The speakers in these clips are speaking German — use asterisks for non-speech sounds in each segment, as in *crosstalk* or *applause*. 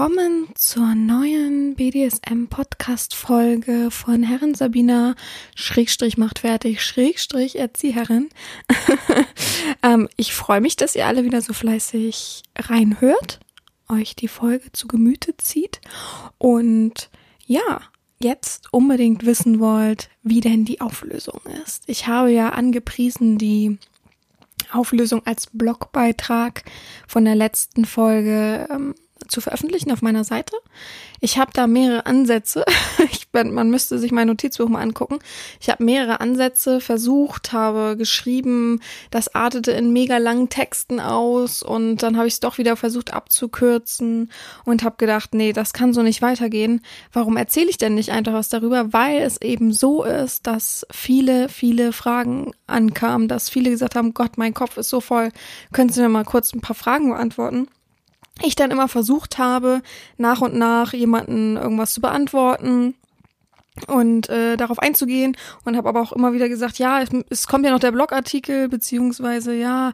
Willkommen zur neuen BDSM-Podcast-Folge von Herren Sabina, Schrägstrich macht fertig, Schrägstrich Erzieherin. *laughs* ähm, ich freue mich, dass ihr alle wieder so fleißig reinhört, euch die Folge zu Gemüte zieht und ja, jetzt unbedingt wissen wollt, wie denn die Auflösung ist. Ich habe ja angepriesen die Auflösung als Blogbeitrag von der letzten Folge ähm, zu veröffentlichen auf meiner Seite. Ich habe da mehrere Ansätze. *laughs* Ich, man müsste sich mein Notizbuch mal angucken. Ich habe mehrere Ansätze versucht, habe geschrieben, das artete in mega langen Texten aus und dann habe ich es doch wieder versucht abzukürzen und habe gedacht, nee, das kann so nicht weitergehen. Warum erzähle ich denn nicht einfach was darüber? Weil es eben so ist, dass viele, viele Fragen ankamen, dass viele gesagt haben, Gott, mein Kopf ist so voll. Können Sie mir mal kurz ein paar Fragen beantworten? Ich dann immer versucht habe, nach und nach jemanden irgendwas zu beantworten und äh, darauf einzugehen und habe aber auch immer wieder gesagt, ja, es, es kommt ja noch der Blogartikel, beziehungsweise ja,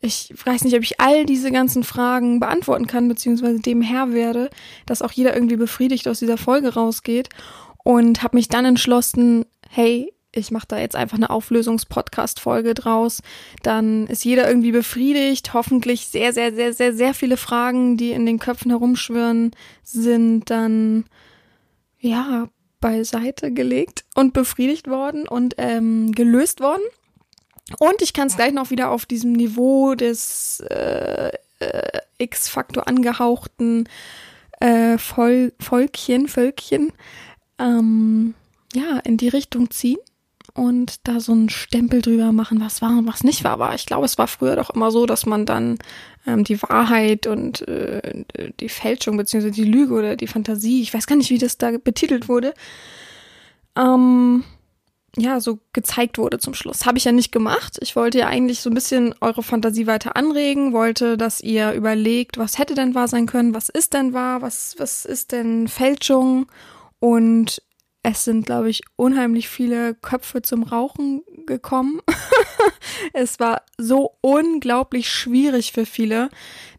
ich weiß nicht, ob ich all diese ganzen Fragen beantworten kann, beziehungsweise dem Herr werde, dass auch jeder irgendwie befriedigt aus dieser Folge rausgeht und habe mich dann entschlossen, hey, ich mache da jetzt einfach eine Auflösungs-Podcast-Folge draus. Dann ist jeder irgendwie befriedigt. Hoffentlich sehr, sehr, sehr, sehr, sehr viele Fragen, die in den Köpfen herumschwirren, sind dann ja beiseite gelegt und befriedigt worden und ähm, gelöst worden. Und ich kann es gleich noch wieder auf diesem Niveau des äh, äh, X-Faktor angehauchten äh, Vol Volkchen, Völkchen, ähm, ja, in die Richtung ziehen und da so einen Stempel drüber machen, was war und was nicht war. Aber ich glaube, es war früher doch immer so, dass man dann ähm, die Wahrheit und äh, die Fälschung beziehungsweise die Lüge oder die Fantasie, ich weiß gar nicht, wie das da betitelt wurde, ähm, ja, so gezeigt wurde zum Schluss. Habe ich ja nicht gemacht. Ich wollte ja eigentlich so ein bisschen eure Fantasie weiter anregen, wollte, dass ihr überlegt, was hätte denn wahr sein können, was ist denn wahr, was, was ist denn Fälschung und es sind, glaube ich, unheimlich viele Köpfe zum Rauchen gekommen. *laughs* es war so unglaublich schwierig für viele,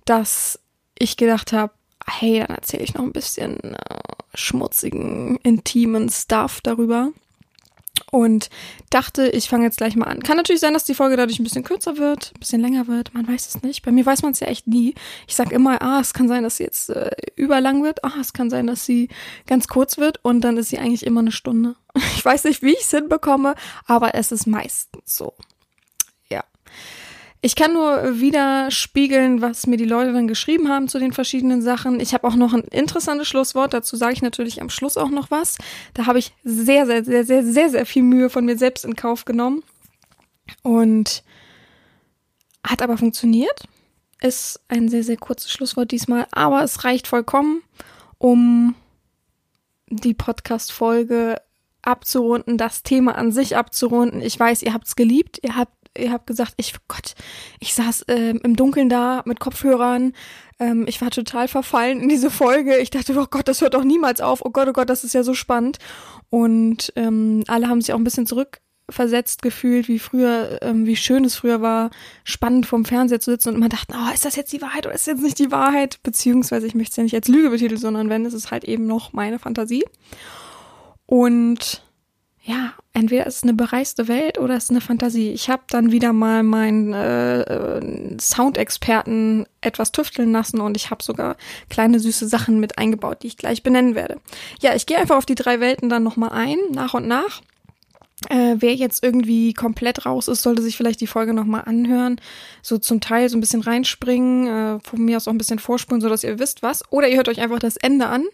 dass ich gedacht habe, hey, dann erzähle ich noch ein bisschen äh, schmutzigen, intimen Stuff darüber und dachte, ich fange jetzt gleich mal an. Kann natürlich sein, dass die Folge dadurch ein bisschen kürzer wird, ein bisschen länger wird, man weiß es nicht. Bei mir weiß man es ja echt nie. Ich sag immer, ah, es kann sein, dass sie jetzt äh, überlang wird, ah, es kann sein, dass sie ganz kurz wird und dann ist sie eigentlich immer eine Stunde. *laughs* Ich weiß nicht, wie ich es hinbekomme, aber es ist meistens so. Ich kann nur widerspiegeln, was mir die Leute dann geschrieben haben zu den verschiedenen Sachen. Ich habe auch noch ein interessantes Schlusswort. Dazu sage ich natürlich am Schluss auch noch was. Da habe ich sehr, sehr, sehr, sehr, sehr, sehr viel Mühe von mir selbst in Kauf genommen. Und hat aber funktioniert. Ist ein sehr, sehr kurzes Schlusswort diesmal. Aber es reicht vollkommen, um die Podcast-Folge abzurunden, das Thema an sich abzurunden. Ich weiß, ihr habt es geliebt, ihr habt ihr habt gesagt, ich, Gott, ich saß ähm, im Dunkeln da mit Kopfhörern. Ähm, ich war total verfallen in diese Folge. Ich dachte, oh Gott, das hört doch niemals auf. Oh Gott, oh Gott, das ist ja so spannend. Und ähm, alle haben sich auch ein bisschen zurückversetzt gefühlt, wie früher, ähm, wie schön es früher war, spannend vorm Fernseher zu sitzen und immer dachten, oh, ist das jetzt die Wahrheit oder ist das jetzt nicht die Wahrheit? Beziehungsweise ich möchte es ja nicht als Lüge betiteln, sondern wenn, es ist halt eben noch meine Fantasie. Und ja, entweder ist es eine bereiste Welt oder es ist eine Fantasie. Ich habe dann wieder mal meinen äh, äh, Soundexperten etwas tüfteln lassen und ich habe sogar kleine süße Sachen mit eingebaut, die ich gleich benennen werde. Ja, ich gehe einfach auf die drei Welten dann nochmal ein, nach und nach. Äh, wer jetzt irgendwie komplett raus ist, sollte sich vielleicht die Folge nochmal anhören. So zum Teil so ein bisschen reinspringen, äh, von mir aus auch ein bisschen vorspulen, sodass ihr wisst was. Oder ihr hört euch einfach das Ende an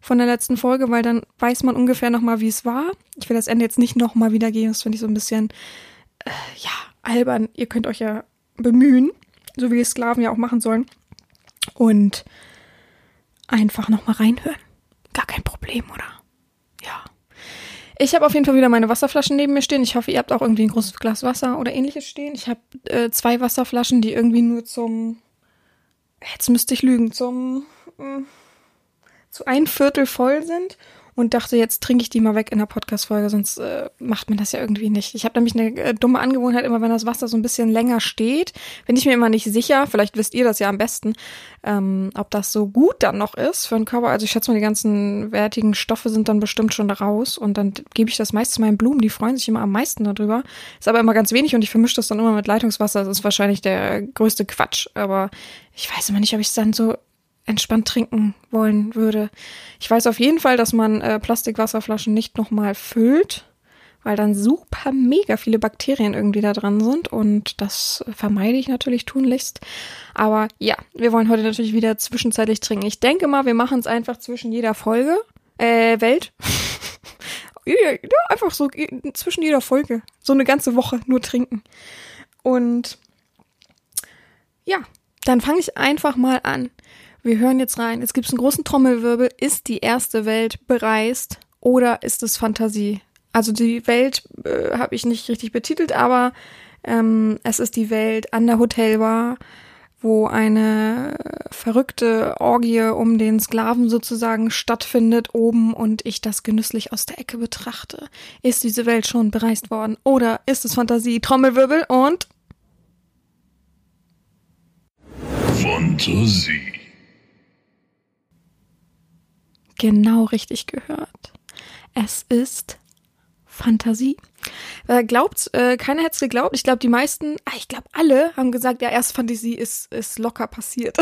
von der letzten Folge, weil dann weiß man ungefähr nochmal, wie es war. Ich will das Ende jetzt nicht nochmal wiedergeben, das finde ich so ein bisschen, äh, ja, albern. Ihr könnt euch ja bemühen, so wie Sklaven ja auch machen sollen. Und einfach nochmal reinhören. Gar kein Problem, oder? Ich habe auf jeden Fall wieder meine Wasserflaschen neben mir stehen. Ich hoffe, ihr habt auch irgendwie ein großes Glas Wasser oder ähnliches stehen. Ich habe äh, zwei Wasserflaschen, die irgendwie nur zum, jetzt müsste ich lügen, zum, äh, zu ein Viertel voll sind und dachte, jetzt trinke ich die mal weg in der Podcast-Folge, sonst äh, macht man das ja irgendwie nicht. Ich habe nämlich eine äh, dumme Angewohnheit, immer wenn das Wasser so ein bisschen länger steht, bin ich mir immer nicht sicher, vielleicht wisst ihr das ja am besten, ähm, ob das so gut dann noch ist für den Körper. Also ich schätze mal, die ganzen wertigen Stoffe sind dann bestimmt schon raus und dann gebe ich das meist zu meinen Blumen, die freuen sich immer am meisten darüber. Ist aber immer ganz wenig und ich vermische das dann immer mit Leitungswasser. Das ist wahrscheinlich der größte Quatsch, aber ich weiß immer nicht, ob ich es dann so entspannt trinken wollen würde. Ich weiß auf jeden Fall, dass man äh, Plastikwasserflaschen nicht nochmal füllt, weil dann super mega viele Bakterien irgendwie da dran sind und das vermeide ich natürlich tunlichst. Aber ja, wir wollen heute natürlich wieder zwischenzeitlich trinken. Ich denke mal, wir machen es einfach zwischen jeder Folge, äh, Welt. *laughs* ja, einfach so zwischen jeder Folge. So eine ganze Woche nur trinken. Und ja, dann fange ich einfach mal an. Wir hören jetzt rein. Es gibt einen großen Trommelwirbel. Ist die erste Welt bereist oder ist es Fantasie? Also die Welt äh, habe ich nicht richtig betitelt, aber ähm, es ist die Welt an der Hotelbar, wo eine verrückte Orgie um den Sklaven sozusagen stattfindet oben und ich das genüsslich aus der Ecke betrachte. Ist diese Welt schon bereist worden oder ist es Fantasie? Trommelwirbel und Fantasie. Genau richtig gehört. Es ist Fantasie. Äh, glaubt, äh, keiner hätte es geglaubt. Ich glaube, die meisten, ah, ich glaube, alle haben gesagt, ja, erst Fantasie ist, ist locker passiert.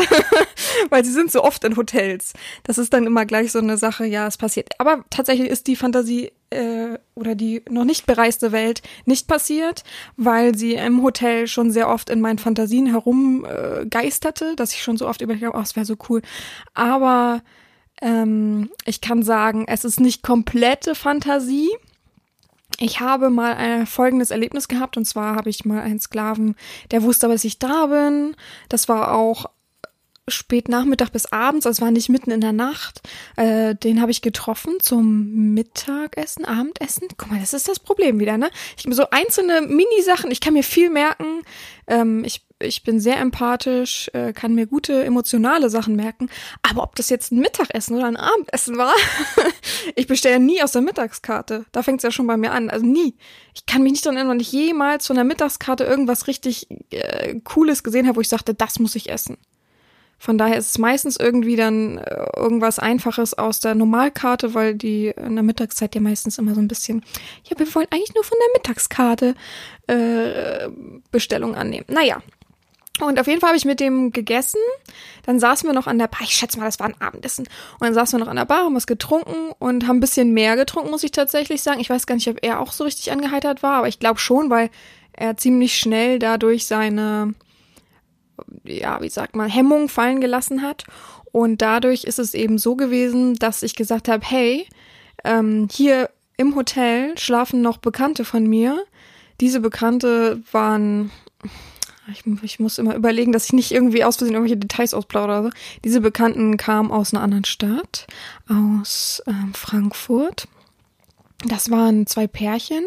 *laughs* Weil sie sind so oft in Hotels. Das ist dann immer gleich so eine Sache, ja, es passiert. Aber tatsächlich ist die Fantasie äh, oder die noch nicht bereiste Welt nicht passiert, weil sie im Hotel schon sehr oft in meinen Fantasien herumgeisterte, dass ich schon so oft überlegt habe, oh, es wäre so cool. Aber ähm, ich kann sagen, es ist nicht komplette Fantasie. Ich habe mal ein folgendes Erlebnis gehabt und zwar habe ich mal einen Sklaven, der wusste, dass ich da bin. Das war auch spät Nachmittag bis abends, also war nicht mitten in der Nacht. Äh, den habe ich getroffen zum Mittagessen, Abendessen. Guck mal, das ist das Problem wieder, ne? Ich so einzelne Mini-Sachen, ich kann mir viel merken. Ähm, ich, ich bin sehr empathisch, äh, kann mir gute emotionale Sachen merken. Aber ob das jetzt ein Mittagessen oder ein Abendessen war, *laughs* ich bestelle nie aus der Mittagskarte. Da fängt es ja schon bei mir an. Also nie. Ich kann mich nicht daran erinnern, wenn ich jemals von der Mittagskarte irgendwas richtig äh, Cooles gesehen habe, wo ich sagte, das muss ich essen. Von daher ist es meistens irgendwie dann äh, irgendwas Einfaches aus der Normalkarte, weil die in der Mittagszeit ja meistens immer so ein bisschen, ja, wir wollen eigentlich nur von der Mittagskarte äh, Bestellung annehmen. Naja. Und auf jeden Fall habe ich mit dem gegessen. Dann saßen wir noch an der Bar. Ich schätze mal, das war ein Abendessen. Und dann saßen wir noch an der Bar, haben was getrunken und haben ein bisschen mehr getrunken, muss ich tatsächlich sagen. Ich weiß gar nicht, ob er auch so richtig angeheitert war, aber ich glaube schon, weil er ziemlich schnell dadurch seine ja, wie sagt man, Hemmung fallen gelassen hat. Und dadurch ist es eben so gewesen, dass ich gesagt habe, hey, ähm, hier im Hotel schlafen noch Bekannte von mir. Diese Bekannte waren, ich, ich, muss immer überlegen, dass ich nicht irgendwie aus Versehen irgendwelche Details ausplaudere. Diese Bekannten kamen aus einer anderen Stadt, aus ähm, Frankfurt. Das waren zwei Pärchen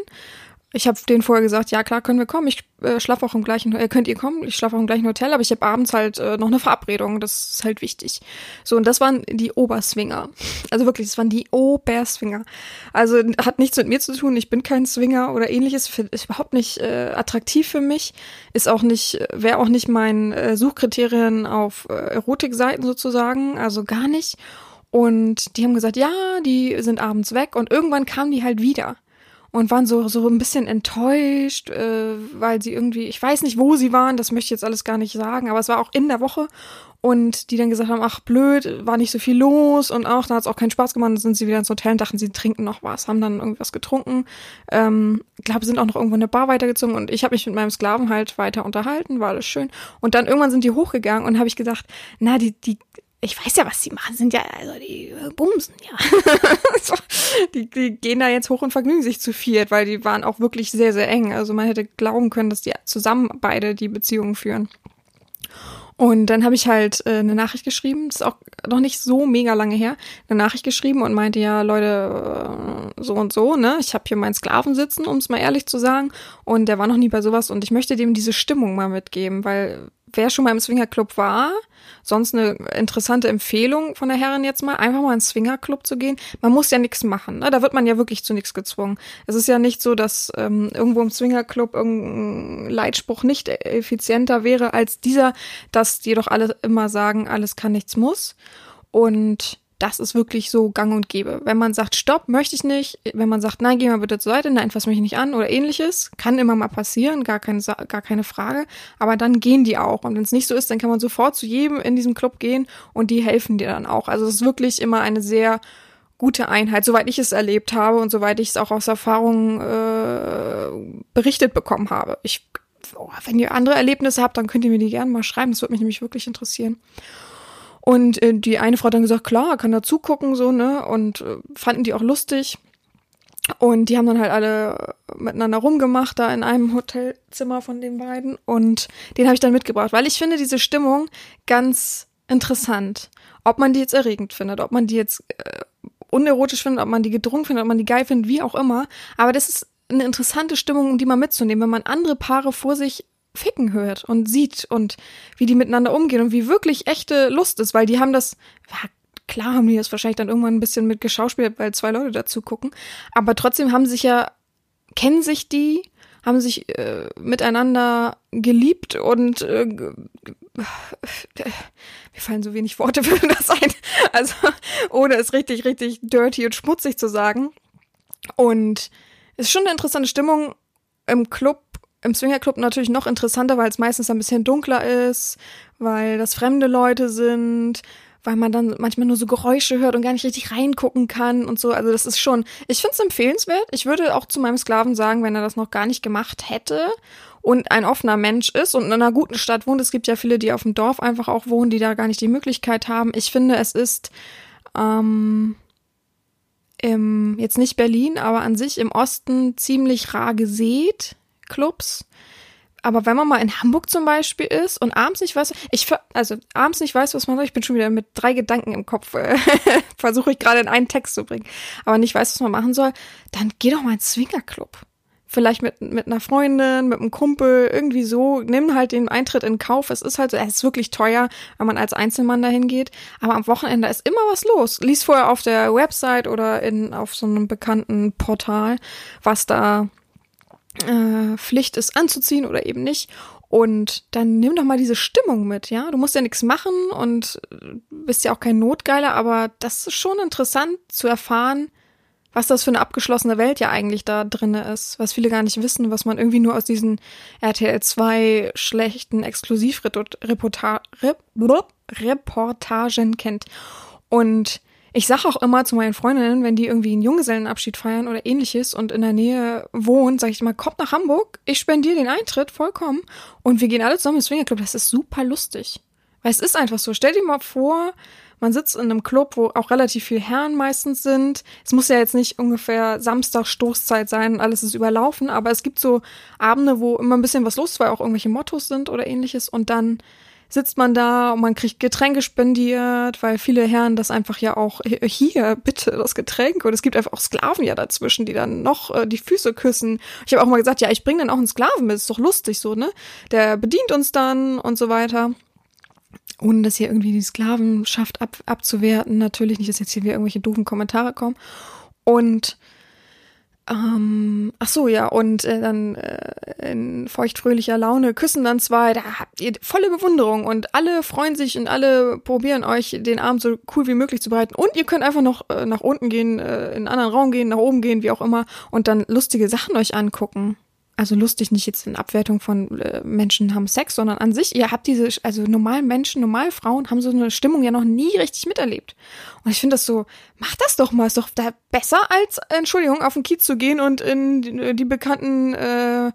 ich habe denen vorher gesagt, ja klar, können wir kommen. Ich äh, schlafe auch im gleichen, äh, könnt ihr kommen? Ich schlafe auch im gleichen Hotel, aber ich habe abends halt äh, noch eine Verabredung. Das ist halt wichtig. So und das waren die Oberswinger. Also wirklich, das waren die Oberswinger. Also hat nichts mit mir zu tun. Ich bin kein Swinger oder ähnliches. Ist überhaupt nicht äh, attraktiv für mich. Ist auch nicht, wäre auch nicht mein äh, Suchkriterien auf äh, Erotikseiten sozusagen. Also gar nicht. Und die haben gesagt, ja, die sind abends weg und irgendwann kamen die halt wieder und waren so, so ein bisschen enttäuscht, äh, weil sie irgendwie, ich weiß nicht, wo sie waren, das möchte ich jetzt alles gar nicht sagen, aber es war auch in der Woche und die dann gesagt haben, ach blöd, war nicht so viel los und auch, da hat es auch keinen Spaß gemacht, dann sind sie wieder ins Hotel und dachten, sie trinken noch was, haben dann irgendwas getrunken, ähm, glaube, sind auch noch irgendwo in eine Bar weitergezogen und ich habe mich mit meinem Sklaven halt weiter unterhalten, war alles schön. Und dann irgendwann sind die hochgegangen und habe ich gedacht, na, die, die ich weiß ja, was sie machen, sind ja, also die äh, bumsen, ja. *laughs* die, die gehen da jetzt hoch und vergnügen sich zu viert, weil die waren auch wirklich sehr, sehr eng. Also man hätte glauben können, dass die zusammen beide die Beziehungen führen. Und dann habe ich halt äh, eine Nachricht geschrieben, das ist auch noch nicht so mega lange her, eine Nachricht geschrieben und meinte, ja, Leute, äh, so und so, ne? Ich habe hier meinen Sklaven sitzen, um es mal ehrlich zu sagen. Und der war noch nie bei sowas und ich möchte dem diese Stimmung mal mitgeben, weil wer schon mal im Swingerclub war, sonst eine interessante Empfehlung von der Herrin jetzt mal, einfach mal ins Swingerclub zu gehen. Man muss ja nichts machen, ne? da wird man ja wirklich zu nichts gezwungen. Es ist ja nicht so, dass ähm, irgendwo im Swingerclub irgendein Leitspruch nicht effizienter wäre als dieser, dass die doch alle immer sagen, alles kann, nichts muss. Und das ist wirklich so gang und gäbe. Wenn man sagt, stopp, möchte ich nicht, wenn man sagt, nein, geh mal bitte zur Seite, nein, fass mich nicht an oder ähnliches, kann immer mal passieren, gar keine, gar keine Frage, aber dann gehen die auch. Und wenn es nicht so ist, dann kann man sofort zu jedem in diesem Club gehen und die helfen dir dann auch. Also es ist wirklich immer eine sehr gute Einheit, soweit ich es erlebt habe und soweit ich es auch aus Erfahrung äh, berichtet bekommen habe. Ich, oh, wenn ihr andere Erlebnisse habt, dann könnt ihr mir die gerne mal schreiben, das würde mich nämlich wirklich interessieren. Und äh, die eine Frau hat dann gesagt, klar, kann da zugucken, so, ne? Und äh, fanden die auch lustig. Und die haben dann halt alle miteinander rumgemacht, da in einem Hotelzimmer von den beiden. Und den habe ich dann mitgebracht, weil ich finde diese Stimmung ganz interessant. Ob man die jetzt erregend findet, ob man die jetzt äh, unerotisch findet, ob man die gedrungen findet, ob man die geil findet, wie auch immer. Aber das ist eine interessante Stimmung, um die mal mitzunehmen, wenn man andere Paare vor sich ficken hört und sieht und wie die miteinander umgehen und wie wirklich echte Lust ist, weil die haben das, ja, klar haben die das wahrscheinlich dann irgendwann ein bisschen mit geschauspielt, weil zwei Leute dazu gucken, aber trotzdem haben sich ja, kennen sich die, haben sich äh, miteinander geliebt und äh, mir fallen so wenig Worte für das ein, *laughs* also ohne es richtig, richtig dirty und schmutzig zu sagen. Und es ist schon eine interessante Stimmung im Club im Swingerclub natürlich noch interessanter, weil es meistens ein bisschen dunkler ist, weil das fremde Leute sind, weil man dann manchmal nur so Geräusche hört und gar nicht richtig reingucken kann und so. Also das ist schon, ich finde es empfehlenswert. Ich würde auch zu meinem Sklaven sagen, wenn er das noch gar nicht gemacht hätte und ein offener Mensch ist und in einer guten Stadt wohnt. Es gibt ja viele, die auf dem Dorf einfach auch wohnen, die da gar nicht die Möglichkeit haben. Ich finde, es ist ähm, im, jetzt nicht Berlin, aber an sich im Osten ziemlich rar gesät Clubs. Aber wenn man mal in Hamburg zum Beispiel ist und abends nicht weiß, ich also abends nicht weiß, was man soll, ich bin schon wieder mit drei Gedanken im Kopf, äh, *laughs* versuche ich gerade in einen Text zu bringen, aber nicht weiß, was man machen soll, dann geh doch mal ins Swingerclub. Vielleicht mit, mit einer Freundin, mit einem Kumpel, irgendwie so, nimm halt den Eintritt in Kauf. Es ist halt so, es ist wirklich teuer, wenn man als Einzelmann dahin geht. Aber am Wochenende ist immer was los. Lies vorher auf der Website oder in, auf so einem bekannten Portal, was da äh, Pflicht ist anzuziehen oder eben nicht. Und dann nimm doch mal diese Stimmung mit, ja. Du musst ja nichts machen und äh, bist ja auch kein Notgeiler, aber das ist schon interessant zu erfahren, was das für eine abgeschlossene Welt ja eigentlich da drinne ist, was viele gar nicht wissen, was man irgendwie nur aus diesen RTL 2 schlechten Exklusivreportagen kennt. Und ich sage auch immer zu meinen Freundinnen, wenn die irgendwie einen Junggesellenabschied feiern oder ähnliches und in der Nähe wohnen, sage ich mal, kommt nach Hamburg, ich spendiere den Eintritt vollkommen und wir gehen alle zusammen ins Swingerclub. Das ist super lustig. Weil es ist einfach so. Stell dir mal vor, man sitzt in einem Club, wo auch relativ viele Herren meistens sind. Es muss ja jetzt nicht ungefähr Samstag Stoßzeit sein und alles ist überlaufen, aber es gibt so Abende, wo immer ein bisschen was los ist, weil auch irgendwelche Mottos sind oder ähnliches und dann sitzt man da und man kriegt Getränke spendiert, weil viele Herren das einfach ja auch hier bitte das Getränk und es gibt einfach auch Sklaven ja dazwischen, die dann noch äh, die Füße küssen. Ich habe auch mal gesagt, ja, ich bringe dann auch einen Sklaven mit, ist doch lustig so, ne? Der bedient uns dann und so weiter. Ohne dass hier irgendwie die Sklavenschaft ab, abzuwerten, natürlich nicht, dass jetzt hier wieder irgendwelche doofen Kommentare kommen. Und ähm, ach so, ja, und äh, dann äh, in feuchtfröhlicher Laune küssen dann zwei, da habt ihr volle Bewunderung und alle freuen sich und alle probieren euch den Abend so cool wie möglich zu bereiten. Und ihr könnt einfach noch äh, nach unten gehen, äh, in einen anderen Raum gehen, nach oben gehen, wie auch immer, und dann lustige Sachen euch angucken also lustig nicht jetzt in Abwertung von äh, Menschen haben Sex, sondern an sich, ihr habt diese, also normalen Menschen, normale Frauen haben so eine Stimmung ja noch nie richtig miterlebt. Und ich finde das so, macht das doch mal, ist doch da besser als, Entschuldigung, auf den Kiez zu gehen und in die, die bekannten, äh,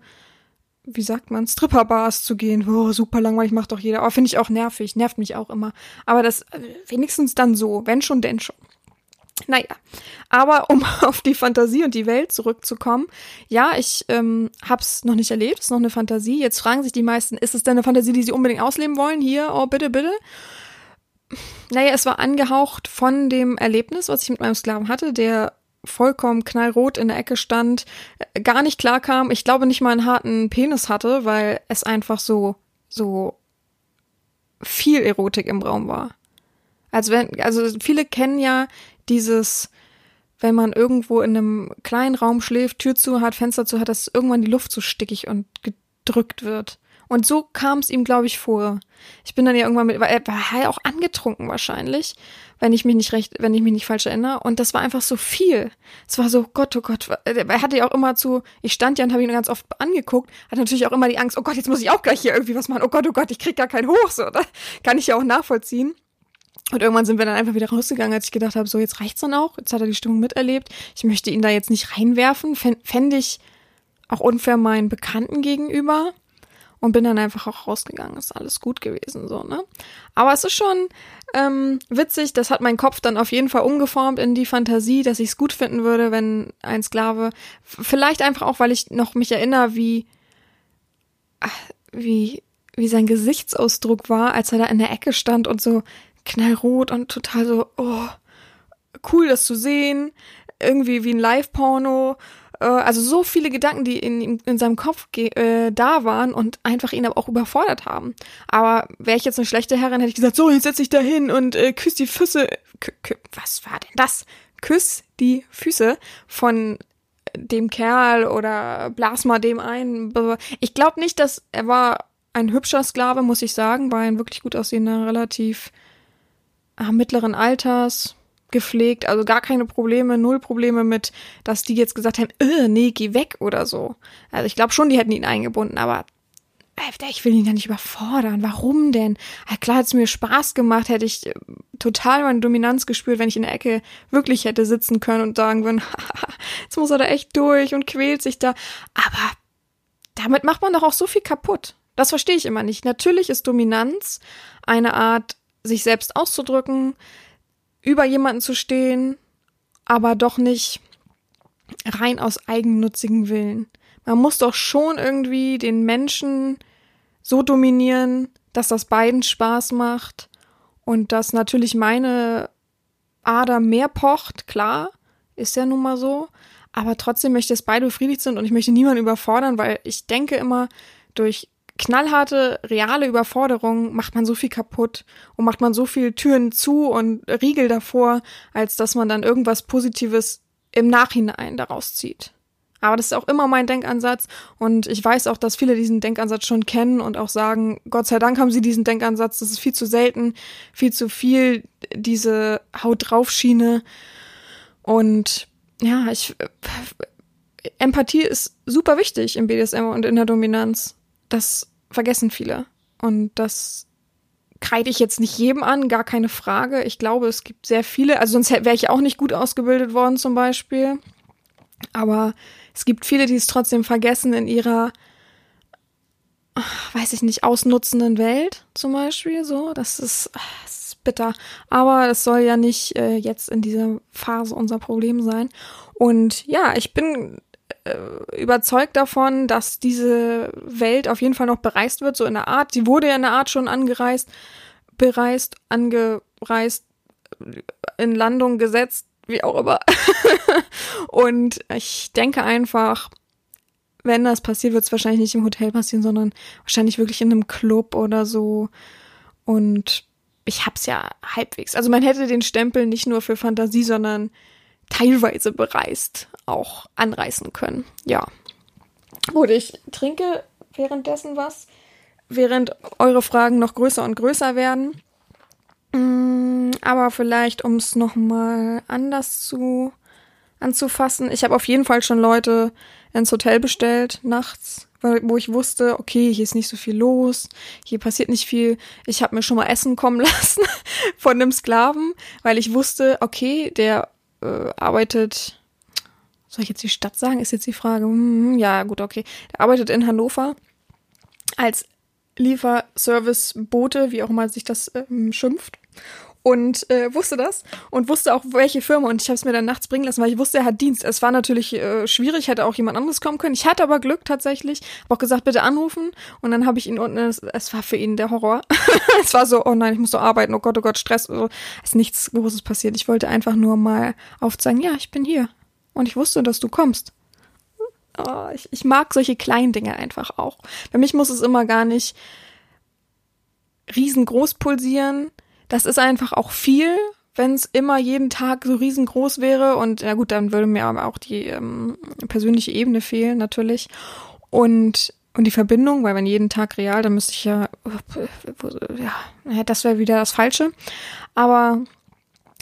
wie sagt man, Stripperbars zu gehen. Oh, super langweilig, macht doch jeder. Aber finde ich auch nervig, nervt mich auch immer. Aber das äh, wenigstens dann so, wenn schon, denn schon. Naja, aber um *laughs* auf die Fantasie und die Welt zurückzukommen, ja, ich ähm, hab's noch nicht erlebt, ist noch eine Fantasie. Jetzt fragen sich die meisten, ist es denn eine Fantasie, die sie unbedingt ausleben wollen? Hier, oh bitte, bitte. Naja, es war angehaucht von dem Erlebnis, was ich mit meinem Sklaven hatte, der vollkommen knallrot in der Ecke stand, äh, gar nicht klar kam, ich glaube nicht mal einen harten Penis hatte, weil es einfach so, so viel Erotik im Raum war. Also wenn, also viele kennen ja dieses, wenn man irgendwo in einem kleinen Raum schläft, Tür zu hat, Fenster zu hat, dass irgendwann die Luft so stickig und gedrückt wird. Und so kam es ihm, glaube ich, vor. Ich bin dann ja irgendwann mit, weil er war ja auch angetrunken wahrscheinlich, wenn ich mich nicht recht, wenn ich mich nicht falsch erinnere. Und das war einfach so viel. Es war so, Gott, oh Gott. Er hatte ja auch immer zu, ich stand ja und habe ihn ganz oft angeguckt, hat natürlich auch immer die Angst, oh Gott, jetzt muss ich auch gleich hier irgendwie was machen. Oh Gott, oh Gott, ich krieg gar keinen hoch. So, da kann ich ja auch nachvollziehen. Und irgendwann sind wir dann einfach wieder rausgegangen, als ich gedacht habe, so jetzt reicht's dann auch. Jetzt hat er die Stimmung miterlebt. Ich möchte ihn da jetzt nicht reinwerfen. Fände ich auch unfair meinen Bekannten gegenüber und bin dann einfach auch rausgegangen. Ist alles gut gewesen, so, ne? Aber es ist schon ähm, witzig, das hat mein Kopf dann auf jeden Fall umgeformt in die Fantasie, dass ich es gut finden würde, wenn ein Sklave, vielleicht einfach auch, weil ich noch mich erinnere, wie, wie, wie sein Gesichtsausdruck war, als er da in der Ecke stand und so knallrot und total so, oh, cool, das zu sehen. Irgendwie wie ein Live-Porno äh, also so viele Gedanken, die in, in seinem Kopf äh, da waren und einfach ihn aber auch überfordert haben. Aber wäre ich jetzt eine schlechte Herrin, hätte ich gesagt, so, jetzt setz dich da hin und äh, küss die Füße. K was war denn das? Küss die Füße von dem Kerl oder blas mal dem ein. Ich glaube nicht, dass er war ein hübscher Sklave, muss ich sagen, war ein wirklich gut aussehender, relativ mittleren Alters, gepflegt, also gar keine Probleme, null Probleme mit, dass die jetzt gesagt haben, äh, nee, geh weg oder so. Also ich glaube schon, die hätten ihn eingebunden, aber äh, ich will ihn ja nicht überfordern. Warum denn? Ja, klar hat es mir Spaß gemacht, hätte ich äh, total meine Dominanz gespürt, wenn ich in der Ecke wirklich hätte sitzen können und sagen würden, *laughs* jetzt muss er da echt durch und quält sich da. Aber damit macht man doch auch so viel kaputt. Das verstehe ich immer nicht. Natürlich ist Dominanz eine Art, sich selbst auszudrücken, über jemanden zu stehen, aber doch nicht rein aus eigennutzigen Willen. Man muss doch schon irgendwie den Menschen so dominieren, dass das beiden Spaß macht und dass natürlich meine Ader mehr pocht, klar, ist ja nun mal so, aber trotzdem möchte ich, dass beide befriedigt sind und ich möchte niemanden überfordern, weil ich denke immer, durch knallharte, reale Überforderung macht man so viel kaputt und macht man so viel Türen zu und Riegel davor, als dass man dann irgendwas Positives im Nachhinein daraus zieht. Aber das ist auch immer mein Denkansatz und ich weiß auch, dass viele diesen Denkansatz schon kennen und auch sagen, Gott sei Dank haben sie diesen Denkansatz, das ist viel zu selten, viel zu viel diese Haut drauf Schiene und ja, ich Empathie ist super wichtig im BDSM und in der Dominanz. Das vergessen viele. Und das kreide ich jetzt nicht jedem an, gar keine Frage. Ich glaube, es gibt sehr viele, also sonst wäre ich auch nicht gut ausgebildet worden zum Beispiel. Aber es gibt viele, die es trotzdem vergessen in ihrer, weiß ich nicht, ausnutzenden Welt zum Beispiel. So, das ist, das ist bitter. Aber das soll ja nicht äh, jetzt in dieser Phase unser Problem sein. Und ja, ich bin äh, überzeugt davon, dass diese Welt auf jeden Fall noch bereist wird, so in der Art. Sie wurde ja in der Art schon angereist, bereist, angereist, in Landung gesetzt, wie auch immer. *laughs* und ich denke einfach, wenn das passiert, wird es wahrscheinlich nicht im Hotel passieren, sondern wahrscheinlich wirklich in einem Club oder so. Und ich hab's ja halbwegs. Also man hätte den Stempel nicht nur für Fantasie, sondern teilweise bereist auch anreißen können. Ja. Gut, ich trinke währenddessen was, während eure Fragen noch größer und größer werden. Mm, aber vielleicht, um es nochmal anders zu anzufassen. Ich habe auf jeden Fall schon Leute ins Hotel bestellt, nachts, wo ich wusste, okay, hier ist nicht so viel los, hier passiert nicht viel. Ich habe mir schon mal Essen kommen *laughs* lassen von einem Sklaven, weil ich wusste, okay, der äh, arbeitet, soll ich jetzt die Stadt sagen, ist jetzt die Frage. Hm, ja, gut, okay. Der arbeitet in Hannover als Lieferservice-Bote, wie auch immer sich das ähm, schimpft und äh, wusste das und wusste auch welche Firma und ich habe es mir dann nachts bringen lassen, weil ich wusste, er hat Dienst. Es war natürlich äh, schwierig, hätte auch jemand anderes kommen können. Ich hatte aber Glück tatsächlich, habe auch gesagt, bitte anrufen und dann habe ich ihn unten. Es, es, war für ihn der Horror. *laughs* es war so, oh nein, ich muss so arbeiten, oh Gott, oh Gott, Stress. Es ist nichts Großes passiert. Ich wollte einfach nur mal aufzeigen, ja, ich bin hier und ich wusste, dass du kommst. Oh, ich, ich mag solche kleinen Dinge einfach auch. Für mich muss es immer gar nicht riesengroß pulsieren. Das ist einfach auch viel, wenn es immer jeden Tag so riesengroß wäre. Und ja gut, dann würde mir aber auch die ähm, persönliche Ebene fehlen, natürlich. Und, und die Verbindung, weil wenn jeden Tag real, dann müsste ich ja, ja, das wäre wieder das Falsche. Aber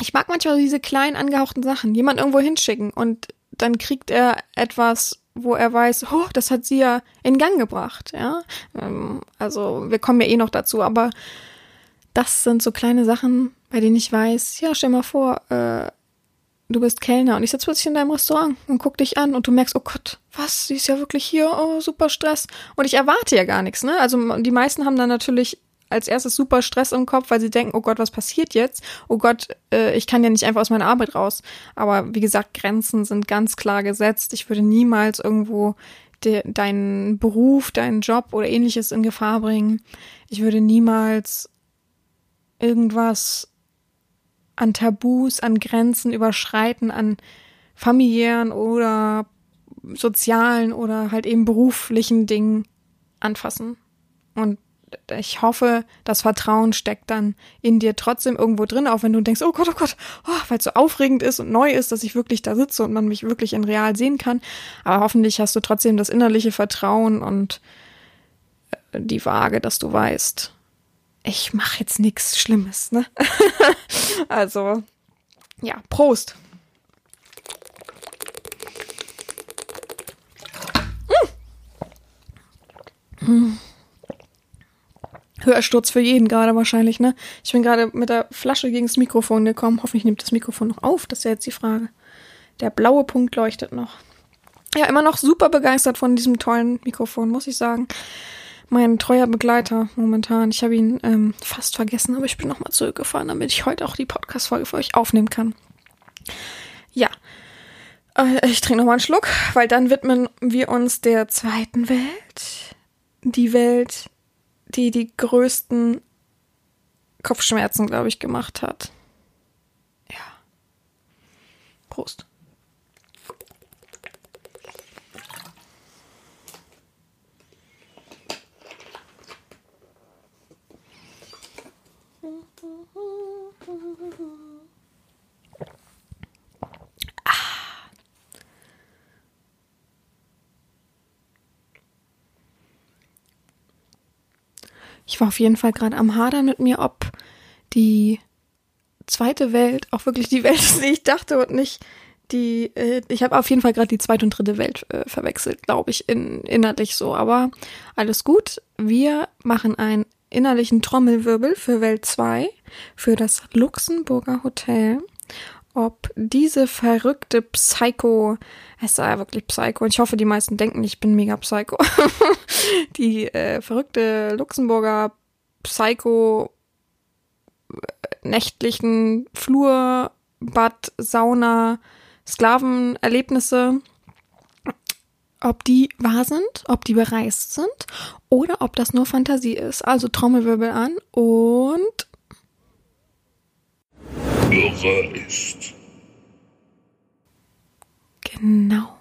ich mag manchmal diese kleinen angehauchten Sachen. Jemand irgendwo hinschicken und dann kriegt er etwas, wo er weiß, oh, das hat sie ja in Gang gebracht, ja. Ähm, also wir kommen ja eh noch dazu, aber das sind so kleine Sachen, bei denen ich weiß, ja, stell mal vor, äh, du bist Kellner und ich sitze plötzlich in deinem Restaurant und guck dich an und du merkst, oh Gott, was, sie ist ja wirklich hier, oh, super Stress. Und ich erwarte ja gar nichts, ne? Also die meisten haben dann natürlich als erstes super Stress im Kopf, weil sie denken, oh Gott, was passiert jetzt? Oh Gott, äh, ich kann ja nicht einfach aus meiner Arbeit raus. Aber wie gesagt, Grenzen sind ganz klar gesetzt. Ich würde niemals irgendwo de deinen Beruf, deinen Job oder ähnliches in Gefahr bringen. Ich würde niemals irgendwas an Tabus, an Grenzen überschreiten, an familiären oder sozialen oder halt eben beruflichen Dingen anfassen. Und ich hoffe, das Vertrauen steckt dann in dir trotzdem irgendwo drin, auch wenn du denkst, oh Gott, oh Gott, oh, weil es so aufregend ist und neu ist, dass ich wirklich da sitze und man mich wirklich in real sehen kann. Aber hoffentlich hast du trotzdem das innerliche Vertrauen und äh, die Waage, dass du weißt, ich mache jetzt nichts Schlimmes, ne? *laughs* also, ja, Prost. Mm. Hörsturz für jeden gerade wahrscheinlich, ne? Ich bin gerade mit der Flasche gegen das Mikrofon gekommen. Hoffentlich nimmt das Mikrofon noch auf. Das ist ja jetzt die Frage. Der blaue Punkt leuchtet noch. Ja, immer noch super begeistert von diesem tollen Mikrofon, muss ich sagen. Mein treuer Begleiter momentan. Ich habe ihn ähm, fast vergessen, aber ich bin nochmal zurückgefahren, damit ich heute auch die Podcast-Folge für euch aufnehmen kann. Ja. Äh, ich trinke nochmal einen Schluck, weil dann widmen wir uns der zweiten Welt. Die Welt, die die größten Kopfschmerzen, glaube ich, gemacht hat. Ja. Prost. Ich war auf jeden Fall gerade am Hadern mit mir, ob die zweite Welt auch wirklich die Welt *laughs* ist, die ich dachte und nicht die, äh, ich habe auf jeden Fall gerade die zweite und dritte Welt äh, verwechselt, glaube ich, in, innerlich so. Aber alles gut. Wir machen einen innerlichen Trommelwirbel für Welt 2, für das Luxemburger Hotel. Ob diese verrückte Psycho es sei wirklich Psycho. Und ich hoffe, die meisten denken, ich bin mega Psycho. *laughs* die äh, verrückte Luxemburger Psycho äh, nächtlichen Flur, Bad, Sauna, Sklavenerlebnisse, ob die wahr sind, ob die bereist sind oder ob das nur Fantasie ist. Also Trommelwirbel an und bereist. Genau.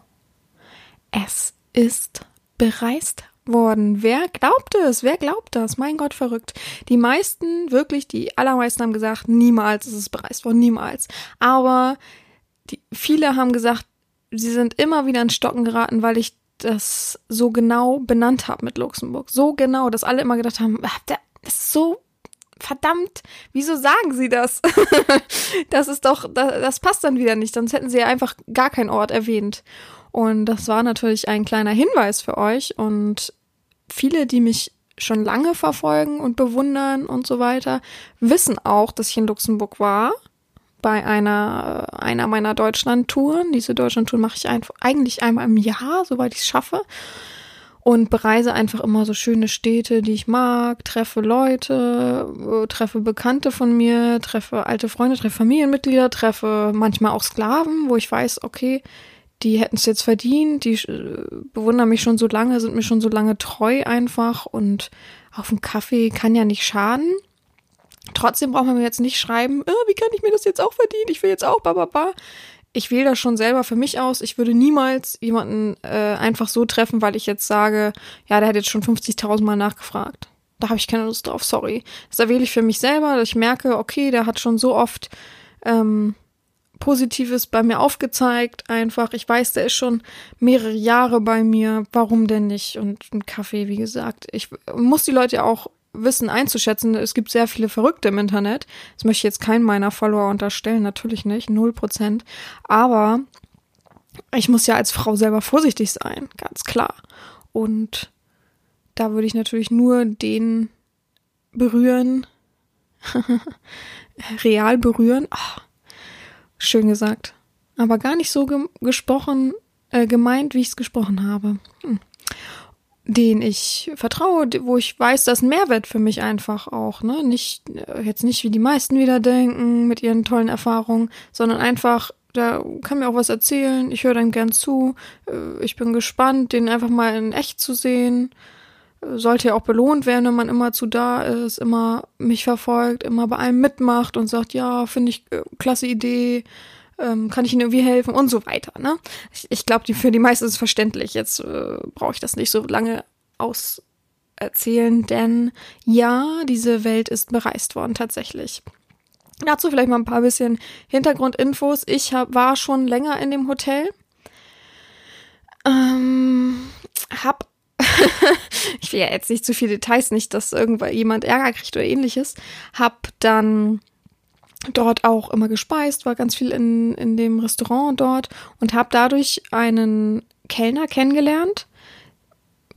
Es ist bereist worden. Wer glaubt es? Wer glaubt das? Mein Gott, verrückt. Die meisten, wirklich, die allermeisten haben gesagt, niemals ist es bereist worden, niemals. Aber die, viele haben gesagt, sie sind immer wieder in Stocken geraten, weil ich das so genau benannt habe mit Luxemburg. So genau, dass alle immer gedacht haben, das ist so verdammt, wieso sagen sie das? *laughs* das ist doch, das, das passt dann wieder nicht, sonst hätten sie ja einfach gar keinen Ort erwähnt. Und das war natürlich ein kleiner Hinweis für euch und viele, die mich schon lange verfolgen und bewundern und so weiter, wissen auch, dass ich in Luxemburg war bei einer, einer meiner Deutschland-Touren. Diese Deutschland-Tour mache ich eigentlich einmal im Jahr, soweit ich es schaffe und bereise einfach immer so schöne Städte, die ich mag, treffe Leute, äh, treffe Bekannte von mir, treffe alte Freunde, treffe Familienmitglieder, treffe manchmal auch Sklaven, wo ich weiß, okay, die hätten es jetzt verdient, die äh, bewundern mich schon so lange, sind mir schon so lange treu einfach und auf dem Kaffee kann ja nicht schaden. Trotzdem braucht man mir jetzt nicht schreiben, oh, wie kann ich mir das jetzt auch verdienen? Ich will jetzt auch, ba, ba, ba ich wähle das schon selber für mich aus. Ich würde niemals jemanden äh, einfach so treffen, weil ich jetzt sage, ja, der hat jetzt schon 50.000 Mal nachgefragt. Da habe ich keine Lust drauf, sorry. Das wähle ich für mich selber, dass ich merke, okay, der hat schon so oft ähm, Positives bei mir aufgezeigt. Einfach, ich weiß, der ist schon mehrere Jahre bei mir. Warum denn nicht? Und ein Kaffee, wie gesagt. Ich muss die Leute auch wissen einzuschätzen. Es gibt sehr viele Verrückte im Internet. Das möchte ich jetzt keinen meiner Follower unterstellen, natürlich nicht, null Prozent. Aber ich muss ja als Frau selber vorsichtig sein, ganz klar. Und da würde ich natürlich nur den berühren, *laughs* real berühren. Oh, schön gesagt. Aber gar nicht so ge gesprochen, äh, gemeint, wie ich es gesprochen habe. Hm. Den ich vertraue, wo ich weiß, das ist ein Mehrwert für mich einfach auch, ne? Nicht, äh, jetzt nicht wie die meisten wieder denken mit ihren tollen Erfahrungen, sondern einfach der kann mir auch was erzählen, ich höre dann gern zu, äh, ich bin gespannt, den einfach mal in echt zu sehen. Äh, sollte ja auch belohnt werden, wenn man immer zu da ist, immer mich verfolgt, immer bei allem mitmacht und sagt, ja, finde ich klasse Idee, ähm, kann ich Ihnen irgendwie helfen und so weiter. Ne? Ich, ich glaube, die, für die meisten ist es verständlich. Jetzt äh, brauche ich das nicht so lange auserzählen, denn ja, diese Welt ist bereist worden tatsächlich. Dazu vielleicht mal ein paar bisschen Hintergrundinfos. Ich hab, war schon länger in dem Hotel. Ähm, hab *laughs* ich will ja jetzt nicht zu viele Details, nicht, dass irgendwann jemand Ärger kriegt oder ähnliches. Hab dann dort auch immer gespeist, war ganz viel in, in dem Restaurant dort und hab dadurch einen Kellner kennengelernt,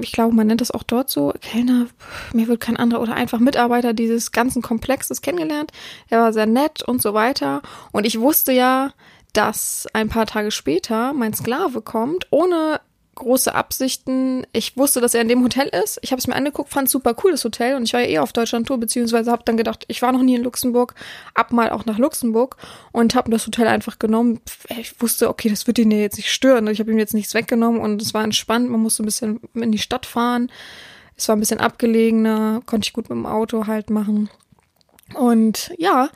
ich glaube, man nennt das auch dort so, Kellner, mir wird kein anderer oder einfach Mitarbeiter dieses ganzen Komplexes kennengelernt. Er war sehr nett und so weiter. Und ich wusste ja, dass ein paar Tage später mein Sklave kommt, ohne große Absichten. Ich wusste, dass er in dem Hotel ist. Ich habe es mir angeguckt, fand super cool das Hotel und ich war ja eh auf Deutschland-Tour, beziehungsweise habe dann gedacht, ich war noch nie in Luxemburg, ab mal auch nach Luxemburg und habe das Hotel einfach genommen. Ich wusste, okay, das wird ihn ja jetzt nicht stören. Ich habe ihm jetzt nichts weggenommen und es war entspannt. Man musste ein bisschen in die Stadt fahren. Es war ein bisschen abgelegener, konnte ich gut mit dem Auto halt machen. Und ja,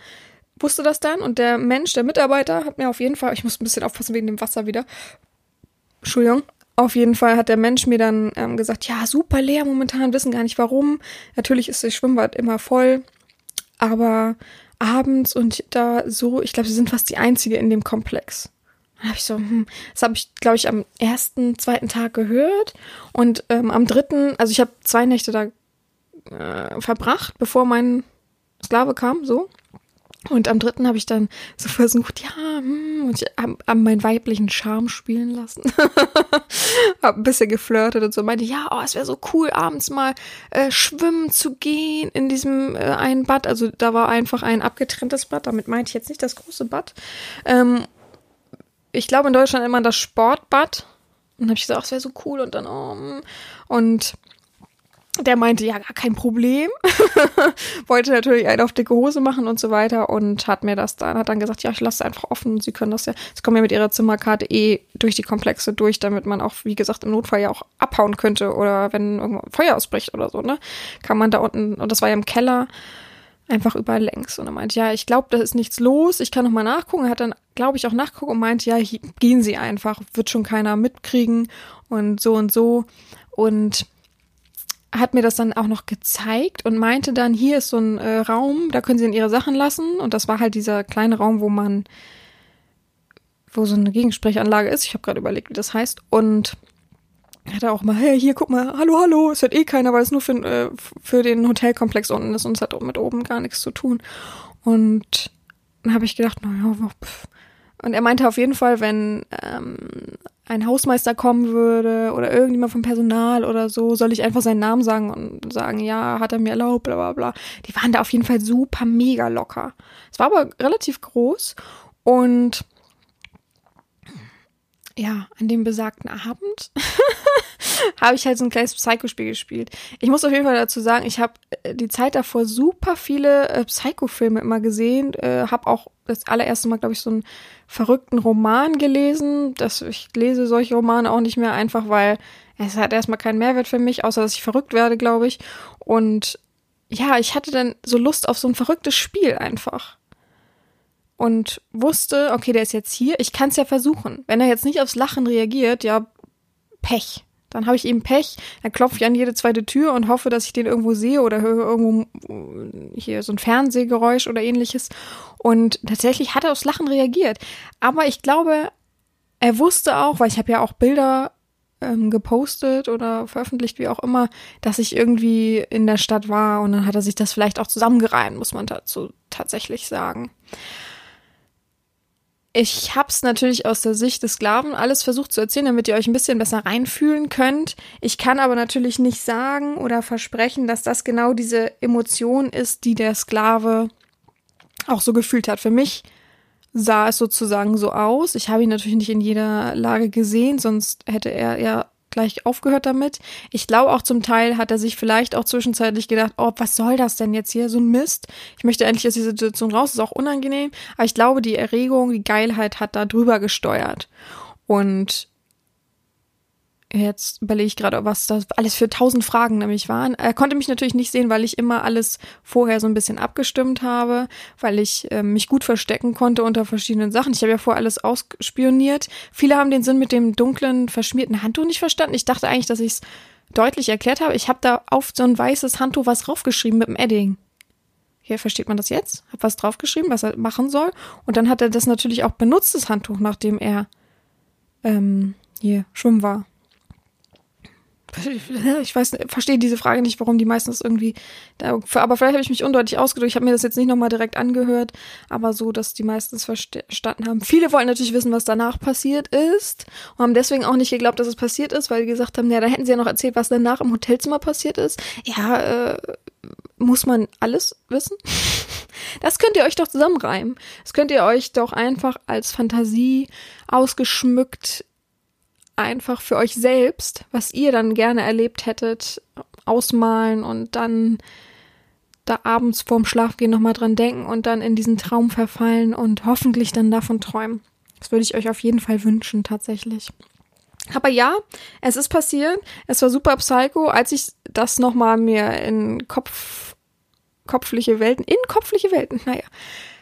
wusste das dann und der Mensch, der Mitarbeiter, hat mir auf jeden Fall, ich muss ein bisschen aufpassen wegen dem Wasser wieder. Entschuldigung, auf jeden Fall hat der Mensch mir dann ähm, gesagt, ja, super leer momentan, wissen gar nicht warum. Natürlich ist das Schwimmbad immer voll, aber abends und da so, ich glaube, sie sind fast die einzige in dem Komplex. Dann habe ich so, hm, das habe ich, glaube ich, am ersten, zweiten Tag gehört und ähm, am dritten, also ich habe zwei Nächte da äh, verbracht, bevor mein Sklave kam, so. Und am dritten habe ich dann so versucht, ja, hm, und ich habe hab meinen weiblichen Charme spielen lassen. *laughs* hab ein bisschen geflirtet und so meinte, ja, oh, es wäre so cool, abends mal äh, schwimmen zu gehen in diesem äh, einen Bad. Also da war einfach ein abgetrenntes Bad, damit meinte ich jetzt nicht das große Bad. Ähm, ich glaube in Deutschland immer das Sportbad. Und habe ich gesagt, ach, es wäre so cool und dann, oh, hm. und der meinte, ja, gar kein Problem. *laughs* Wollte natürlich einen auf dicke Hose machen und so weiter und hat mir das dann, hat dann gesagt, ja, ich lasse es einfach offen. Sie können das ja, sie kommen ja mit ihrer Zimmerkarte eh durch die Komplexe durch, damit man auch, wie gesagt, im Notfall ja auch abhauen könnte oder wenn irgendwo Feuer ausbricht oder so, ne? Kann man da unten, und das war ja im Keller, einfach überall längs. Und er meinte, ja, ich glaube, da ist nichts los, ich kann noch mal nachgucken. Er hat dann, glaube ich, auch nachgucken und meint, ja, gehen Sie einfach, wird schon keiner mitkriegen und so und so. Und hat mir das dann auch noch gezeigt und meinte dann, hier ist so ein äh, Raum, da können Sie dann Ihre Sachen lassen. Und das war halt dieser kleine Raum, wo man, wo so eine Gegensprechanlage ist. Ich habe gerade überlegt, wie das heißt. Und hat er auch mal, hey, hier, guck mal, hallo, hallo, es hört eh keiner, weil es nur für, äh, für den Hotelkomplex unten ist und es hat mit oben gar nichts zu tun. Und dann habe ich gedacht, naja, pff. Und er meinte auf jeden Fall, wenn ähm, ein Hausmeister kommen würde oder irgendjemand vom Personal oder so, soll ich einfach seinen Namen sagen und sagen, ja, hat er mir erlaubt, bla bla bla. Die waren da auf jeden Fall super mega locker. Es war aber relativ groß und ja, an dem besagten Abend *laughs* habe ich halt so ein kleines Psycho-Spiel gespielt. Ich muss auf jeden Fall dazu sagen, ich habe äh, die Zeit davor super viele äh, Psycho-Filme immer gesehen, äh, habe auch das allererste Mal, glaube ich, so einen verrückten Roman gelesen. Das, ich lese solche Romane auch nicht mehr einfach, weil es hat erstmal keinen Mehrwert für mich, außer dass ich verrückt werde, glaube ich. Und ja, ich hatte dann so Lust auf so ein verrücktes Spiel einfach. Und wusste, okay, der ist jetzt hier, ich kann es ja versuchen. Wenn er jetzt nicht aufs Lachen reagiert, ja, Pech Dann habe ich eben Pech, dann klopfe ich an jede zweite Tür und hoffe, dass ich den irgendwo sehe oder höre irgendwo hier so ein Fernsehgeräusch oder ähnliches. Und tatsächlich hat er aufs Lachen reagiert. Aber ich glaube, er wusste auch, weil ich habe ja auch Bilder ähm, gepostet oder veröffentlicht, wie auch immer, dass ich irgendwie in der Stadt war und dann hat er sich das vielleicht auch zusammengereimt, muss man dazu tatsächlich sagen. Ich habe es natürlich aus der Sicht des Sklaven alles versucht zu erzählen, damit ihr euch ein bisschen besser reinfühlen könnt. Ich kann aber natürlich nicht sagen oder versprechen, dass das genau diese Emotion ist, die der Sklave auch so gefühlt hat. Für mich sah es sozusagen so aus. Ich habe ihn natürlich nicht in jeder Lage gesehen, sonst hätte er ja gleich aufgehört damit. Ich glaube auch zum Teil hat er sich vielleicht auch zwischenzeitlich gedacht, oh, was soll das denn jetzt hier, so ein Mist. Ich möchte endlich aus dieser Situation raus, ist auch unangenehm. Aber ich glaube, die Erregung, die Geilheit hat da drüber gesteuert. Und Jetzt überlege ich gerade, was das alles für tausend Fragen nämlich waren. Er konnte mich natürlich nicht sehen, weil ich immer alles vorher so ein bisschen abgestimmt habe, weil ich äh, mich gut verstecken konnte unter verschiedenen Sachen. Ich habe ja vorher alles ausspioniert. Viele haben den Sinn mit dem dunklen, verschmierten Handtuch nicht verstanden. Ich dachte eigentlich, dass ich es deutlich erklärt habe. Ich habe da auf so ein weißes Handtuch was draufgeschrieben mit dem Edding. Hier versteht man das jetzt? Hab was draufgeschrieben, was er machen soll. Und dann hat er das natürlich auch benutzt, das Handtuch, nachdem er ähm, hier schwimmen war *laughs* ich weiß, verstehe diese Frage nicht, warum die meistens irgendwie, da, aber vielleicht habe ich mich undeutlich ausgedrückt. Ich habe mir das jetzt nicht nochmal direkt angehört, aber so, dass die meistens verstanden haben. Viele wollten natürlich wissen, was danach passiert ist und haben deswegen auch nicht geglaubt, dass es passiert ist, weil die gesagt haben, ja, da hätten sie ja noch erzählt, was danach im Hotelzimmer passiert ist. Ja, äh, muss man alles wissen? *laughs* Das könnt ihr euch doch zusammenreimen. Das könnt ihr euch doch einfach als Fantasie ausgeschmückt einfach für euch selbst, was ihr dann gerne erlebt hättet, ausmalen und dann da abends vorm Schlafgehen nochmal dran denken und dann in diesen Traum verfallen und hoffentlich dann davon träumen. Das würde ich euch auf jeden Fall wünschen, tatsächlich. Aber ja, es ist passiert. Es war super psycho, als ich das nochmal mir in Kopf, kopfliche Welten, in kopfliche Welten, naja,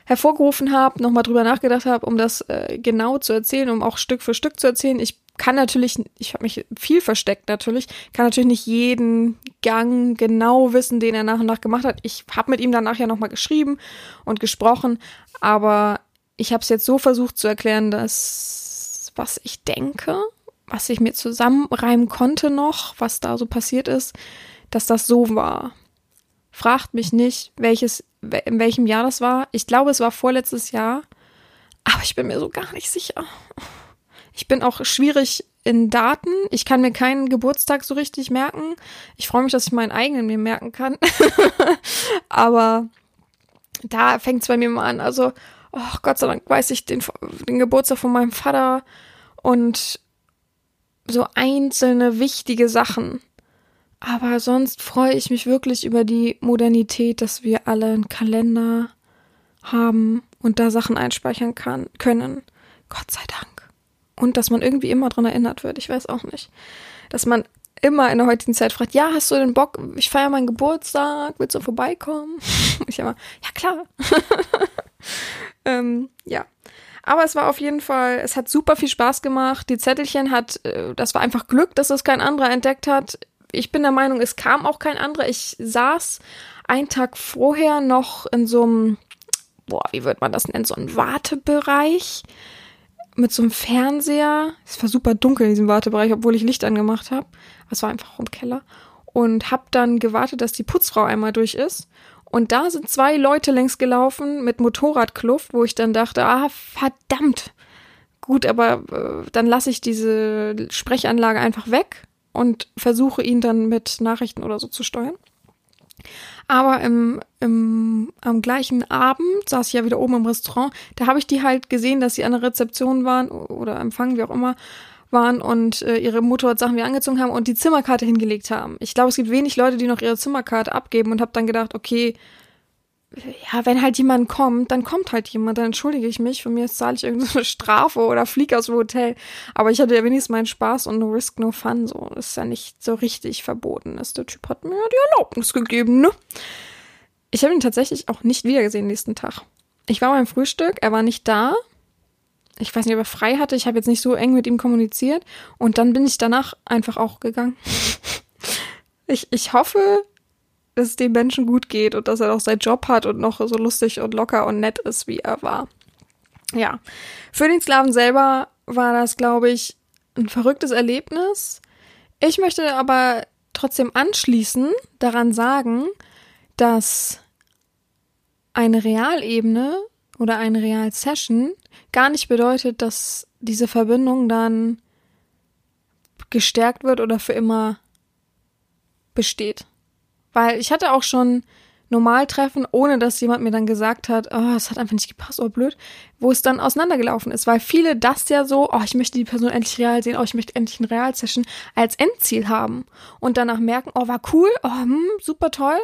hervorgerufen habe, nochmal drüber nachgedacht habe, um das äh, genau zu erzählen, um auch Stück für Stück zu erzählen. Ich kann natürlich, ich habe mich viel versteckt natürlich, kann natürlich nicht jeden Gang genau wissen, den er nach und nach gemacht hat. Ich habe mit ihm danach ja nochmal geschrieben und gesprochen, aber ich habe es jetzt so versucht zu erklären, dass was ich denke, was ich mir zusammenreimen konnte noch, was da so passiert ist, dass das so war. Fragt mich nicht, welches, in welchem Jahr das war. Ich glaube, es war vorletztes Jahr, aber ich bin mir so gar nicht sicher. Ich bin auch schwierig in Daten. Ich kann mir keinen Geburtstag so richtig merken. Ich freue mich, dass ich meinen eigenen mir merken kann. *laughs* Aber da fängt es bei mir mal an. Also, oh Gott sei Dank weiß ich den, den Geburtstag von meinem Vater und so einzelne wichtige Sachen. Aber sonst freue ich mich wirklich über die Modernität, dass wir alle einen Kalender haben und da Sachen einspeichern kann, können. Gott sei Dank. Und dass man irgendwie immer dran erinnert wird. Ich weiß auch nicht. Dass man immer in der heutigen Zeit fragt, ja, hast du den Bock? Ich feiere meinen Geburtstag, willst du vorbeikommen? *laughs* Ich immer, ja klar. *laughs* ähm, ja. Aber es war auf jeden Fall, es hat super viel Spaß gemacht. Die Zettelchen hat, äh, das war einfach Glück, dass es kein anderer entdeckt hat. Ich bin der Meinung, es kam auch kein anderer. Ich saß einen Tag vorher noch in so einem, boah, wie wird man das nennen, so einem Wartebereich mit so einem Fernseher. Es war super dunkel in diesem Wartebereich, obwohl ich Licht angemacht habe. Es war einfach im Keller. Und hab dann gewartet, dass die Putzfrau einmal durch ist. Und da sind zwei Leute längs gelaufen mit Motorradkluft, wo ich dann dachte, ah, verdammt. Gut, aber äh, dann lasse ich diese Sprechanlage einfach weg und versuche ihn dann mit Nachrichten oder so zu steuern. Aber im, im, am gleichen Abend saß ich ja wieder oben im Restaurant. Da habe ich die halt gesehen, dass sie an der Rezeption waren oder Empfang, wie auch immer, waren und äh, ihre Motorradsachen wieder angezogen haben und die Zimmerkarte hingelegt haben. Ich glaube, es gibt wenig Leute, die noch ihre Zimmerkarte abgeben und habe dann gedacht, okay, ja, wenn halt jemand kommt, dann kommt halt jemand, dann entschuldige ich mich, von mir zahle ich irgendeine *laughs* Strafe oder fliege aus dem Hotel. Aber ich hatte ja wenigstens meinen Spaß und no risk, no fun, so. Das ist ja nicht so richtig verboten. Ist. Der Typ hat mir ja die Erlaubnis gegeben, ne? Ich habe ihn tatsächlich auch nicht wiedergesehen nächsten Tag. Ich war beim Frühstück, er war nicht da. ich weiß nicht, ob er frei hatte. Ich habe jetzt nicht so eng mit ihm kommuniziert. Und dann bin ich danach einfach auch gegangen. *laughs* ich, ich hoffe, dass es dem Menschen gut geht und dass er auch seinen Job hat und noch so lustig und locker und nett ist, wie er war. Ja. Für den Sklaven selber war das, glaube ich, ein verrücktes Erlebnis. Ich möchte aber trotzdem anschließend daran sagen, dass eine Realebene oder eine Real-Session gar nicht bedeutet, dass diese Verbindung dann gestärkt wird oder für immer besteht. Weil ich hatte auch schon Normaltreffen, ohne dass jemand mir dann gesagt hat, oh, es hat einfach nicht gepasst, oh blöd, wo es dann auseinandergelaufen ist, weil viele das ja so, oh, ich möchte die Person endlich real sehen, oh, ich möchte endlich ein Realsession als Endziel haben und danach merken, oh, war cool, oh, hm, super toll,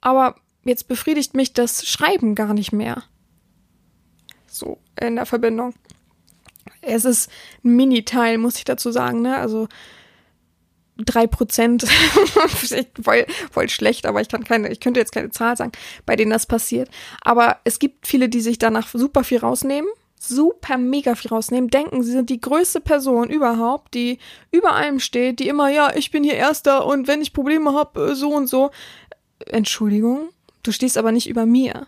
aber jetzt befriedigt mich das Schreiben gar nicht mehr. So in der Verbindung. Es ist ein Mini-Teil, muss ich dazu sagen, ne? Also drei Prozent, *laughs* voll, voll schlecht, aber ich kann keine, ich könnte jetzt keine Zahl sagen, bei denen das passiert. Aber es gibt viele, die sich danach super viel rausnehmen, super mega viel rausnehmen, denken, sie sind die größte Person überhaupt, die über allem steht, die immer, ja, ich bin hier Erster und wenn ich Probleme habe, so und so. Entschuldigung, du stehst aber nicht über mir.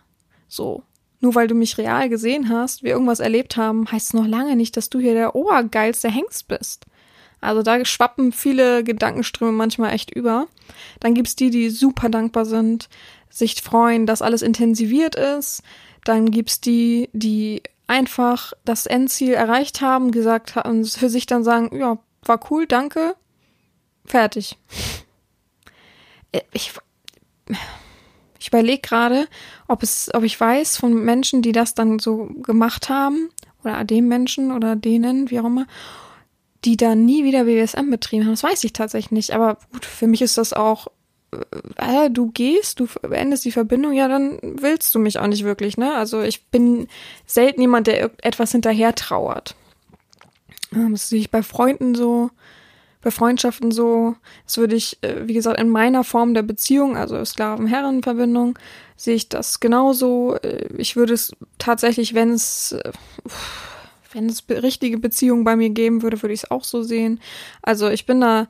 So. Nur weil du mich real gesehen hast, wir irgendwas erlebt haben, heißt es noch lange nicht, dass du hier der obergeilste Hengst bist. Also da schwappen viele Gedankenströme manchmal echt über. Dann gibt's die, die super dankbar sind, sich freuen, dass alles intensiviert ist. Dann gibt's die, die einfach das Endziel erreicht haben, gesagt haben, für sich dann sagen, ja, war cool, danke, fertig. Äh, ich, ich überlege gerade, ob es, ob ich weiß von Menschen, die das dann so gemacht haben, oder dem Menschen oder denen, wie auch immer, die da nie wieder BDSM betrieben haben. Das weiß ich tatsächlich nicht. Aber gut, für mich ist das auch, äh, äh, du gehst, du beendest die Verbindung, ja, dann willst du mich auch nicht wirklich, ne? Also ich bin selten jemand, der etwas hinterher trauert. Das sehe ich bei Freunden so, bei Freundschaften so. Das würde ich, äh, wie gesagt, in meiner Form der Beziehung, also Sklaven-Herren-Verbindung, sehe ich das genauso. Äh, ich würde es tatsächlich, wenn es, wenn es richtige Beziehungen bei mir geben würde, würde ich es auch so sehen. Also ich bin da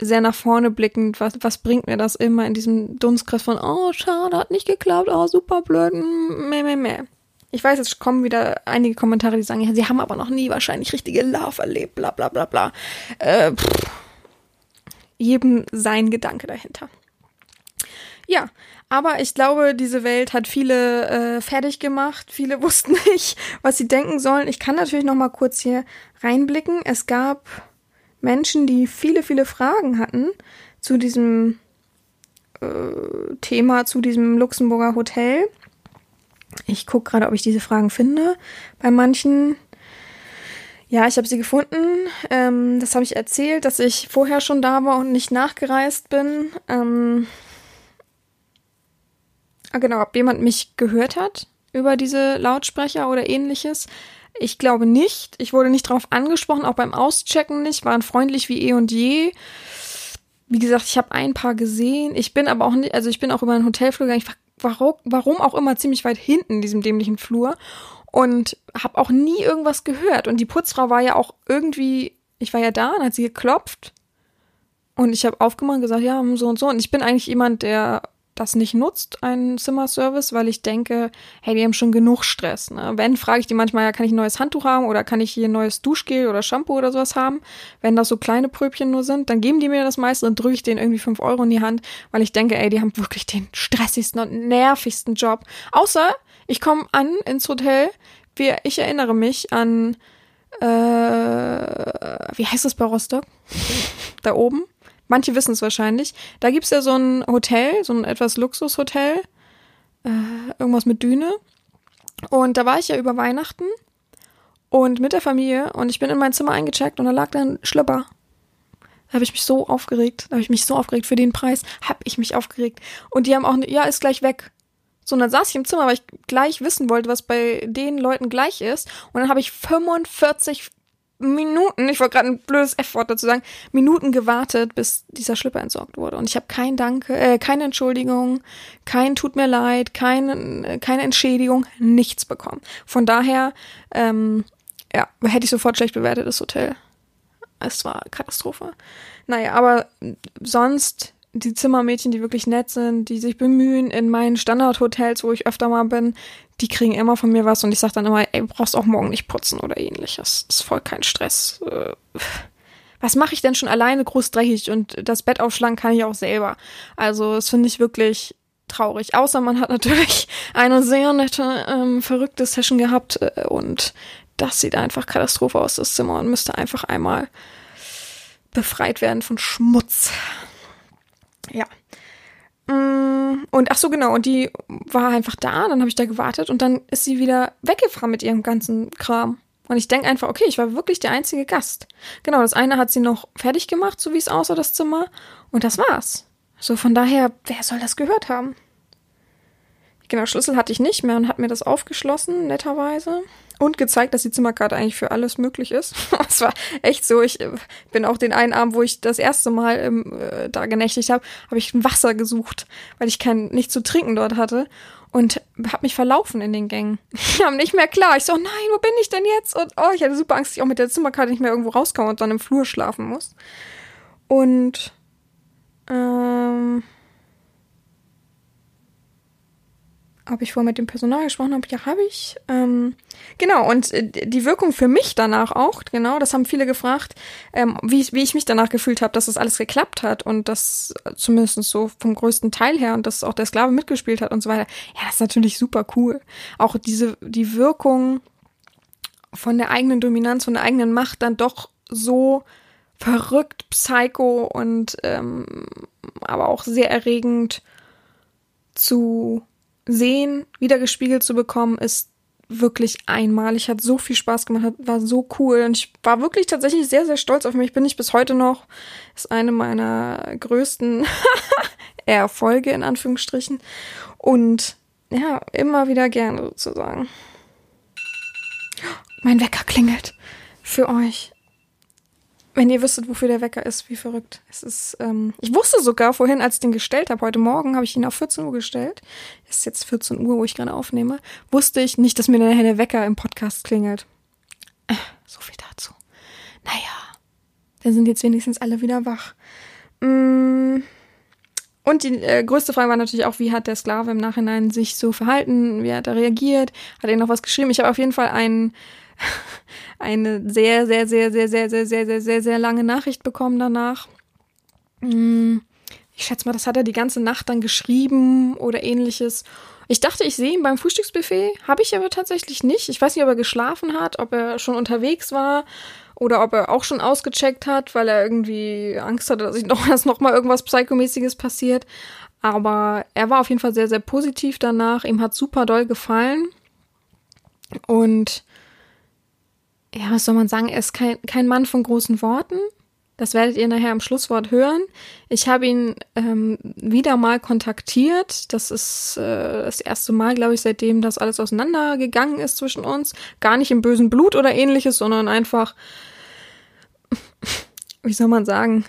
sehr nach vorne blickend. Was, was bringt mir das immer in diesem Dunstkreis von, oh, schade, hat nicht geklappt, oh, super blöd, meh, meh, meh. Ich weiß, jetzt kommen wieder einige Kommentare, die sagen, ja, sie haben aber noch nie wahrscheinlich richtige Love erlebt, bla bla bla bla. Äh, jedem sein Gedanke dahinter. Ja, aber ich glaube, diese Welt hat viele äh, fertig gemacht. Viele *laughs* wussten nicht, was sie denken sollen. Ich kann natürlich noch mal kurz hier reinblicken. Es gab Menschen, die viele, viele Fragen hatten zu diesem äh, Thema, zu diesem Luxemburger Hotel. Ich gucke gerade, ob ich diese Fragen finde. Bei manchen ja, ich habe sie gefunden. Ähm, das habe ich erzählt, dass ich vorher schon da war und nicht nachgereist bin. Ähm, genau, ob jemand mich gehört hat über diese Lautsprecher oder ähnliches. Ich glaube nicht. Ich wurde nicht darauf angesprochen, auch beim Auschecken nicht. Waren freundlich wie eh und je. Wie gesagt, ich habe ein paar gesehen. Ich bin aber auch nicht, also ich bin auch über einen Hotelflur gegangen. Ich war, warum, warum auch immer ziemlich weit hinten in diesem dämlichen Flur und habe auch nie irgendwas gehört. Und die Putzfrau war ja auch irgendwie, ich war ja da und hat sie geklopft. Und ich habe aufgemacht und gesagt, ja, so und so. Und ich bin eigentlich jemand, der das nicht nutzt, einen Zimmerservice, weil ich denke, hey, die haben schon genug Stress. Ne? Wenn, frage ich die manchmal, ja, kann ich ein neues Handtuch haben oder kann ich hier ein neues Duschgel oder Shampoo oder sowas haben? Wenn das so kleine Pröbchen nur sind, dann geben die mir das meiste und drücke ich denen irgendwie fünf Euro in die Hand, weil ich denke, ey, die haben wirklich den stressigsten und nervigsten Job. Außer, ich komme an ins Hotel, wie, ich erinnere mich an, äh, wie heißt das bei Rostock? da oben? Manche wissen es wahrscheinlich. Da gibt's ja so ein Hotel, so ein etwas Luxushotel. Äh, irgendwas mit Düne. Und da war ich ja über Weihnachten und mit der Familie und ich bin in mein Zimmer eingecheckt und da lag dann Schlüpper. Da habe ich mich so aufgeregt. Da habe ich mich so aufgeregt. Für den Preis habe ich mich aufgeregt. Und die haben auch, ja, ist gleich weg. So, und dann saß ich im Zimmer, weil ich gleich wissen wollte, was bei den Leuten gleich ist. Und dann habe ich 45 Minuten, ich wollte gerade ein blödes F-Wort dazu sagen, Minuten gewartet, bis dieser Schlipper entsorgt wurde. Und ich habe kein Danke, äh, keine Entschuldigung, kein Tut mir leid, kein, keine Entschädigung, nichts bekommen. Von daher, ähm, ja, hätte ich sofort schlecht bewertet, das Hotel. Es war Katastrophe. Naja, aber sonst die Zimmermädchen, die wirklich nett sind, die sich bemühen in meinen Standardhotels, wo ich öfter mal bin, die kriegen immer von mir was und ich sage dann immer, ey, brauchst auch morgen nicht putzen oder ähnliches. Das ist voll kein Stress. Äh, was mache ich denn schon alleine groß dreckig und das Bett aufschlagen kann ich auch selber. Also das finde ich wirklich traurig. Außer man hat natürlich *laughs* eine sehr nette, ähm, verrückte Session gehabt äh, und das sieht einfach Katastrophe aus, das Zimmer und müsste einfach einmal befreit werden von Schmutz. Ja. Mm, und ach so, genau, und die war einfach da, dann habe ich da gewartet und dann ist sie wieder weggefahren mit ihrem ganzen Kram. Und ich denke einfach, okay, ich war wirklich der einzige Gast. Genau, das eine hat sie noch fertig gemacht, so wie es aussah, das Zimmer. Und das war's. So, von daher, wer soll das gehört haben? Genau, Schlüssel hatte ich nicht mehr und hat mir das aufgeschlossen, netterweise und gezeigt, dass die Zimmerkarte eigentlich für alles möglich ist. *laughs* Es war echt so. Ich äh, bin auch den einen Abend, wo ich das erste Mal ähm, äh, da genächtigt habe, habe ich Wasser gesucht, weil ich kein nichts zu trinken dort hatte und habe mich verlaufen in den Gängen. *laughs* Ich kam nicht mehr klar. Ich so, nein, wo bin ich denn jetzt? Und oh, ich hatte super Angst, dass ich auch mit der Zimmerkarte nicht mehr irgendwo rauskomme und dann im Flur schlafen muss. Und ähm, ob ich vorher mit dem Personal gesprochen habe, ja, habe ich. Ähm, genau, und äh, die Wirkung für mich danach auch, genau, das haben viele gefragt, ähm, wie, wie ich mich danach gefühlt habe, dass das alles geklappt hat und das zumindest so vom größten Teil her und dass auch der Sklave mitgespielt hat und so weiter. Ja, das ist natürlich super cool. Auch diese, die Wirkung von der eigenen Dominanz, von der eigenen Macht dann doch so verrückt, psycho und ähm, aber auch sehr erregend zu sehen, wiedergespiegelt zu bekommen, ist wirklich einmalig. Hat so viel Spaß gemacht, war so cool. Und ich war wirklich tatsächlich sehr, sehr stolz auf mich. Bin ich bis heute noch. Ist eine meiner größten *laughs* Erfolge, in Anführungsstrichen. Und ja, immer wieder gerne sozusagen. Mein Wecker klingelt. Für euch. Wenn ihr wüsstet, wofür der Wecker ist, wie verrückt. Es ist, ähm, ich wusste sogar vorhin, als ich den gestellt habe, heute Morgen habe ich ihn auf 14 Uhr gestellt. Es ist jetzt 14 Uhr, wo ich gerade aufnehme. Wusste ich nicht, dass mir nachher der Wecker im Podcast klingelt. Äh, so viel dazu. Naja, dann sind jetzt wenigstens alle wieder wach. Mm. Und die äh, größte Frage war natürlich auch, wie hat der Sklave im Nachhinein sich so verhalten? Wie hat er reagiert? Hat er noch was geschrieben? Ich habe auf jeden Fall einen eine sehr, sehr, sehr, sehr, sehr, sehr, sehr, sehr, sehr, sehr lange Nachricht bekommen danach. Ich schätze mal, das hat er die ganze Nacht dann geschrieben oder ähnliches. Ich dachte, ich sehe ihn beim Frühstücksbuffet, habe ich aber tatsächlich nicht. Ich weiß nicht, ob er geschlafen hat, ob er schon unterwegs war oder ob er auch schon ausgecheckt hat, weil er irgendwie Angst hatte, dass, ich noch, *laughs* dass noch mal irgendwas Psychomäßiges passiert. Aber er war auf jeden Fall sehr, sehr positiv danach. Ihm hat super doll gefallen. Und ja, was soll man sagen, er ist kein, kein Mann von großen Worten. Das werdet ihr nachher im Schlusswort hören. Ich habe ihn ähm, wieder mal kontaktiert. Das ist äh, das erste Mal, glaube ich, seitdem das alles auseinandergegangen ist zwischen uns. Gar nicht im bösen Blut oder ähnliches, sondern einfach, *laughs* wie soll man sagen,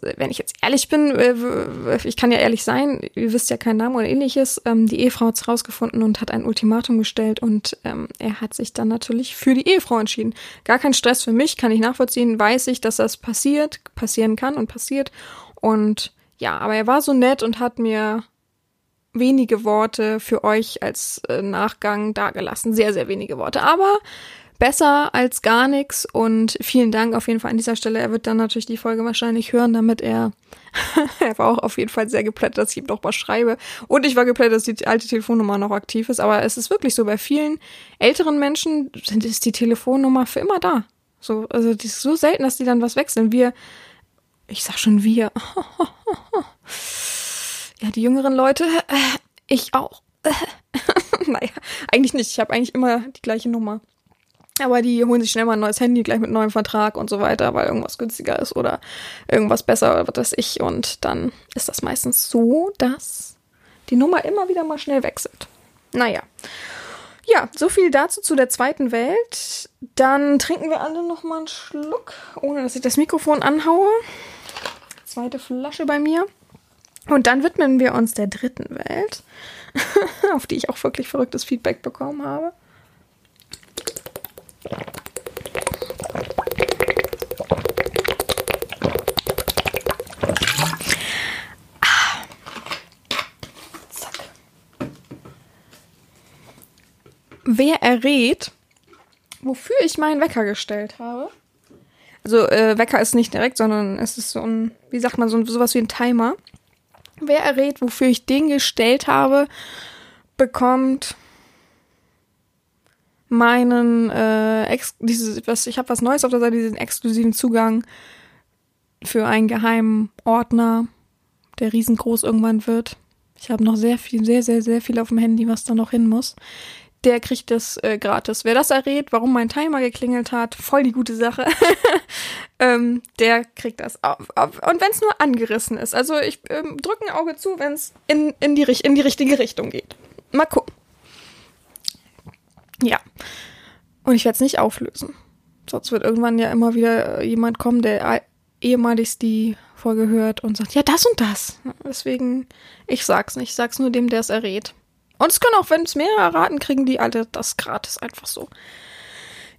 wenn ich jetzt ehrlich bin, äh, ich kann ja ehrlich sein, ihr wisst ja keinen Namen oder ähnliches, ähm, die Ehefrau hat es rausgefunden und hat ein Ultimatum gestellt und ähm, er hat sich dann natürlich für die Ehefrau entschieden. Gar kein Stress für mich, kann ich nachvollziehen, weiß ich, dass das passiert, passieren kann und passiert. Und ja, aber er war so nett und hat mir wenige Worte für euch als äh, Nachgang dargelassen. Sehr, sehr wenige Worte. Aber besser als gar nichts und vielen Dank auf jeden Fall an dieser Stelle. Er wird dann natürlich die Folge wahrscheinlich hören, damit er, *laughs* er war auch auf jeden Fall sehr geplättet, dass ich ihm doch mal schreibe. Und ich war geplättet, dass die alte Telefonnummer noch aktiv ist. Aber es ist wirklich so, bei vielen älteren Menschen ist die Telefonnummer für immer da. So, also die ist so selten, dass die dann was wechseln. Wir, ich sag schon wir. *laughs* ja, die jüngeren Leute, ich auch. *laughs* naja, eigentlich nicht. Ich habe eigentlich immer die gleiche Nummer. Aber die holen sich schnell mal ein neues Handy, gleich mit neuem Vertrag und so weiter, weil irgendwas günstiger ist oder irgendwas besser oder was weiß ich. Und dann ist das meistens so, dass die Nummer immer wieder mal schnell wechselt. Naja. Ja, so viel dazu zu der zweiten Welt. Dann trinken wir alle noch mal einen Schluck, ohne dass ich das Mikrofon anhaue. Zweite Flasche bei mir. Und dann widmen wir uns der dritten Welt, *laughs* auf die ich auch wirklich verrücktes Feedback bekommen habe. Wer errät, wofür ich meinen Wecker gestellt habe. Also äh, Wecker ist nicht direkt, sondern es ist so ein, wie sagt man, so sowas wie ein Timer. Wer errät, wofür ich den gestellt habe, bekommt meinen äh, ex dieses, was ich habe was Neues auf der Seite, diesen exklusiven Zugang für einen geheimen Ordner, der riesengroß irgendwann wird. Ich habe noch sehr viel, sehr, sehr, sehr viel auf dem Handy, was da noch hin muss der kriegt das äh, gratis. Wer das errät, warum mein Timer geklingelt hat, voll die gute Sache, *laughs* ähm, der kriegt das. Auf, auf, und wenn es nur angerissen ist. Also ich ähm, drücke ein Auge zu, wenn es in, in, die, in die richtige Richtung geht. Mal gucken. Ja. Und ich werde es nicht auflösen. Sonst wird irgendwann ja immer wieder äh, jemand kommen, der ehemalig die Folge hört und sagt, ja, das und das. Deswegen, ich sag's nicht. Ich sag's nur dem, der es errät. Und es können auch, wenn es mehrere raten, kriegen die alle das gratis einfach so.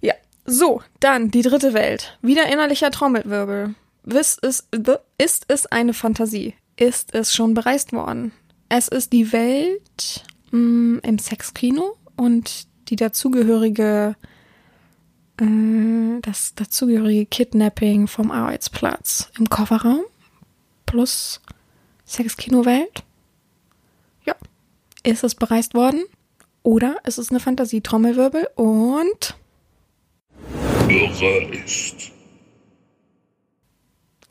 Ja. So, dann die dritte Welt. Wieder innerlicher Trommelwirbel. Ist es, ist es eine Fantasie? Ist es schon bereist worden? Es ist die Welt mh, mm, im Sexkino und die dazugehörige äh, das dazugehörige Kidnapping vom Arbeitsplatz im Kofferraum plus Sexkino-Welt. Ja, ist es bereist worden oder ist es eine Fantasietrommelwirbel und bereist.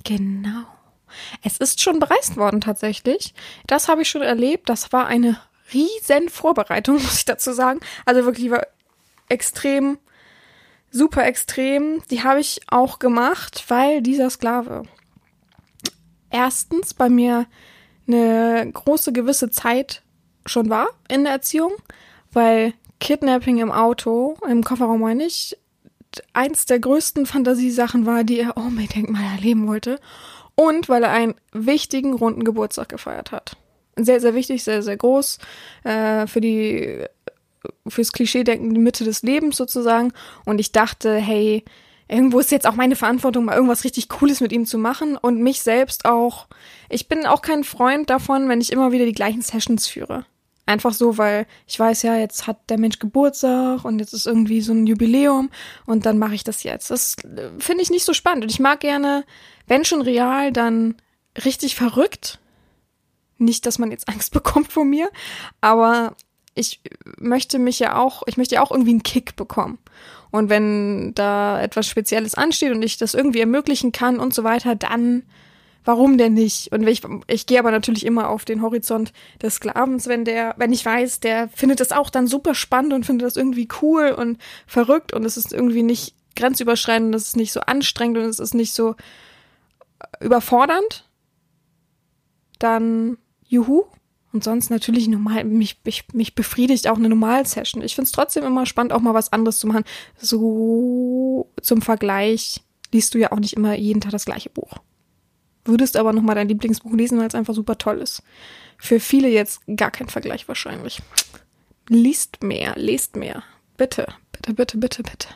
Genau. Es ist schon bereist worden tatsächlich. Das habe ich schon erlebt. Das war eine riesen Vorbereitung, *laughs* muss ich dazu sagen. Also wirklich war extrem, super extrem. Die habe ich auch gemacht, weil dieser Sklave erstens bei mir eine große gewisse Zeit schon war in der Erziehung, weil Kidnapping im Auto, im Kofferraum meine ich, eins der größten Fantasiesachen war, die er unbedingt mal erleben wollte. Und weil er einen wichtigen runden Geburtstag gefeiert hat. Sehr, sehr wichtig, sehr, sehr groß. Äh, für die, fürs Klischee-Denken die Mitte des Lebens sozusagen. Und ich dachte, hey, irgendwo ist jetzt auch meine Verantwortung, mal irgendwas richtig Cooles mit ihm zu machen und mich selbst auch. Ich bin auch kein Freund davon, wenn ich immer wieder die gleichen Sessions führe. Einfach so, weil ich weiß ja, jetzt hat der Mensch Geburtstag und jetzt ist irgendwie so ein Jubiläum und dann mache ich das jetzt. Das finde ich nicht so spannend. Und ich mag gerne, wenn schon real, dann richtig verrückt. Nicht, dass man jetzt Angst *laughs* bekommt vor mir, aber ich möchte mich ja auch, ich möchte ja auch irgendwie einen Kick bekommen. Und wenn da etwas Spezielles ansteht und ich das irgendwie ermöglichen kann und so weiter, dann warum denn nicht? Und ich, ich gehe aber natürlich immer auf den Horizont des Sklavens, wenn der, wenn ich weiß, der findet das auch dann super spannend und findet das irgendwie cool und verrückt und es ist irgendwie nicht grenzüberschreitend, es ist nicht so anstrengend und es ist nicht so überfordernd, dann juhu. Und sonst natürlich normal, mich, mich, mich befriedigt auch eine Normal-Session. Ich finde es trotzdem immer spannend, auch mal was anderes zu machen. So zum Vergleich liest du ja auch nicht immer jeden Tag das gleiche Buch würdest aber nochmal dein Lieblingsbuch lesen, weil es einfach super toll ist. Für viele jetzt gar kein Vergleich wahrscheinlich. Liest mehr, lest mehr. Bitte, bitte, bitte, bitte, bitte.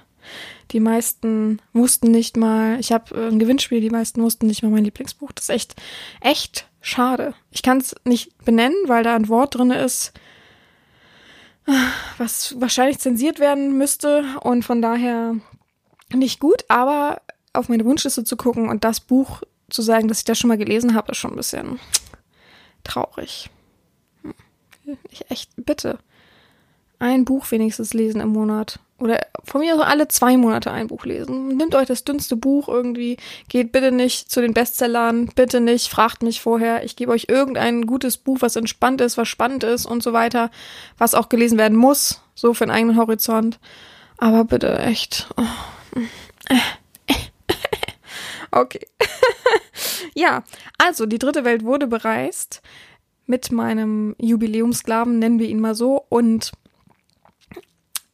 Die meisten wussten nicht mal, ich habe ein Gewinnspiel, die meisten wussten nicht mal mein Lieblingsbuch. Das ist echt, echt schade. Ich kann es nicht benennen, weil da ein Wort drin ist, was wahrscheinlich zensiert werden müsste und von daher nicht gut, aber auf meine Wunschliste zu gucken und das Buch zu sagen, dass ich das schon mal gelesen habe, ist schon ein bisschen traurig. Hm. Ich echt, bitte. Ein Buch wenigstens lesen im Monat. Oder von mir so alle zwei Monate ein Buch lesen. Nehmt euch das dünnste Buch irgendwie. Geht bitte nicht zu den Bestsellern. Bitte nicht. Fragt mich vorher. Ich gebe euch irgendein gutes Buch, was entspannt ist, was spannend ist und so weiter. Was auch gelesen werden muss. So für einen eigenen Horizont. Aber bitte echt. Oh. *laughs* Okay. *laughs* ja, also die dritte Welt wurde bereist mit meinem Jubiläumsklaven, nennen wir ihn mal so. Und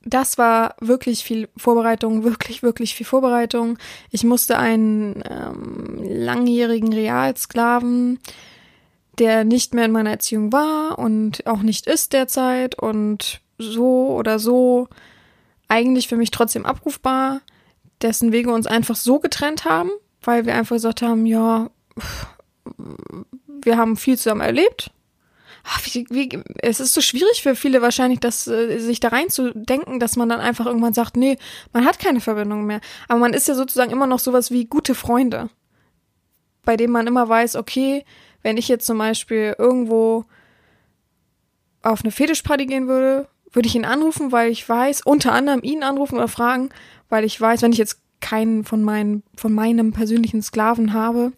das war wirklich viel Vorbereitung, wirklich, wirklich viel Vorbereitung. Ich musste einen ähm, langjährigen Realsklaven, der nicht mehr in meiner Erziehung war und auch nicht ist derzeit und so oder so eigentlich für mich trotzdem abrufbar, dessen Wege uns einfach so getrennt haben, weil wir einfach gesagt haben, ja, wir haben viel zusammen erlebt. Ach, wie, wie, es ist so schwierig für viele wahrscheinlich, dass, äh, sich da reinzudenken, dass man dann einfach irgendwann sagt, nee, man hat keine Verbindung mehr. Aber man ist ja sozusagen immer noch sowas wie gute Freunde, bei denen man immer weiß, okay, wenn ich jetzt zum Beispiel irgendwo auf eine Fetischparty gehen würde, würde ich ihn anrufen, weil ich weiß, unter anderem ihn anrufen oder fragen, weil ich weiß, wenn ich jetzt keinen von meinen, von meinem persönlichen Sklaven habe,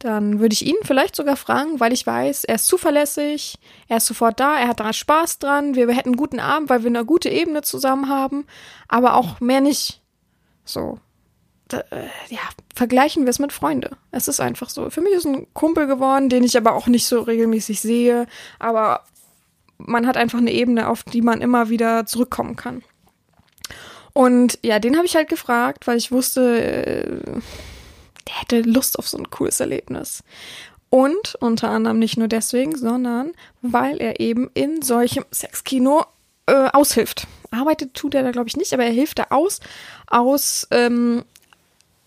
dann würde ich ihn vielleicht sogar fragen, weil ich weiß, er ist zuverlässig, er ist sofort da, er hat da Spaß dran, wir, hätten einen guten Abend, weil wir eine gute Ebene zusammen haben, aber auch mehr nicht. So. Äh, ja, vergleichen wir es mit Freunde. Es ist einfach so. Für mich ist ein Kumpel geworden, den ich aber auch nicht so regelmäßig sehe, aber man hat einfach eine Ebene, auf die man immer wieder zurückkommen kann. Und ja, den habe ich halt gefragt, weil ich wusste, äh, hätte Lust auf so ein cooles Erlebnis. Und unter anderem nicht nur deswegen, sondern weil er eben in solchem Sexkino äh, aushilft. Arbeitet tut er da, glaube ich, nicht, aber er hilft da aus, aus, ähm,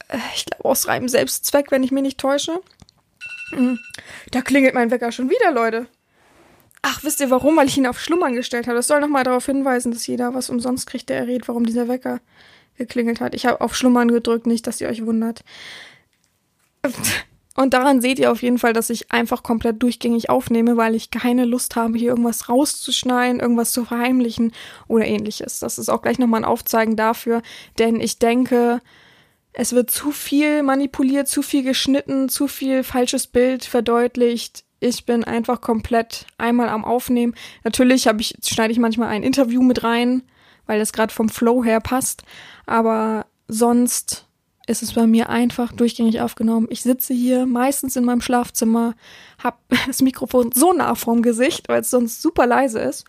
äh, ich glaube, aus reinem Selbstzweck, wenn ich mich nicht täusche. Hm. Da klingelt mein Wecker schon wieder, Leute. Ach, wisst ihr warum? Weil ich ihn auf Schlummern gestellt habe. Das soll nochmal darauf hinweisen, dass jeder was umsonst kriegt, der errät, warum dieser Wecker geklingelt hat. Ich habe auf Schlummern gedrückt, nicht, dass ihr euch wundert. Und daran seht ihr auf jeden Fall, dass ich einfach komplett durchgängig aufnehme, weil ich keine Lust habe, hier irgendwas rauszuschneiden, irgendwas zu verheimlichen oder ähnliches. Das ist auch gleich nochmal ein Aufzeigen dafür, denn ich denke, es wird zu viel manipuliert, zu viel geschnitten, zu viel falsches Bild verdeutlicht. Ich bin einfach komplett einmal am Aufnehmen. Natürlich habe ich, schneide ich manchmal ein Interview mit rein, weil das gerade vom Flow her passt. Aber sonst ist es bei mir einfach durchgängig aufgenommen. Ich sitze hier meistens in meinem Schlafzimmer, habe *laughs* das Mikrofon so nah vorm Gesicht, weil es sonst super leise ist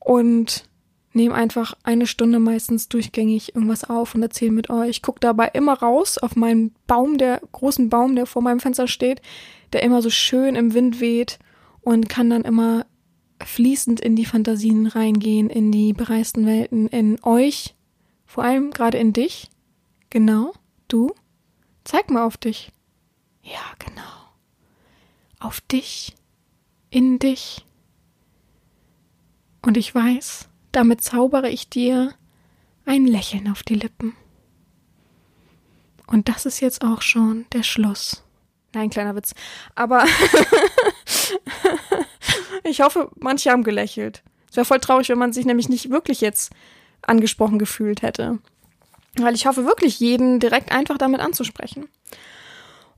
und nehme einfach eine Stunde meistens durchgängig irgendwas auf und erzähle mit euch. Guck dabei immer raus auf meinen Baum, der großen Baum, der vor meinem Fenster steht, der immer so schön im Wind weht und kann dann immer fließend in die Fantasien reingehen, in die bereisten Welten, in euch, vor allem gerade in dich. Genau, du. Zeig mal auf dich. Ja, genau. Auf dich, in dich. Und ich weiß, damit zaubere ich dir ein Lächeln auf die Lippen. Und das ist jetzt auch schon der Schluss. Nein, kleiner Witz. Aber *laughs* ich hoffe, manche haben gelächelt. Es wäre voll traurig, wenn man sich nämlich nicht wirklich jetzt angesprochen gefühlt hätte. Weil ich hoffe wirklich, jeden direkt einfach damit anzusprechen.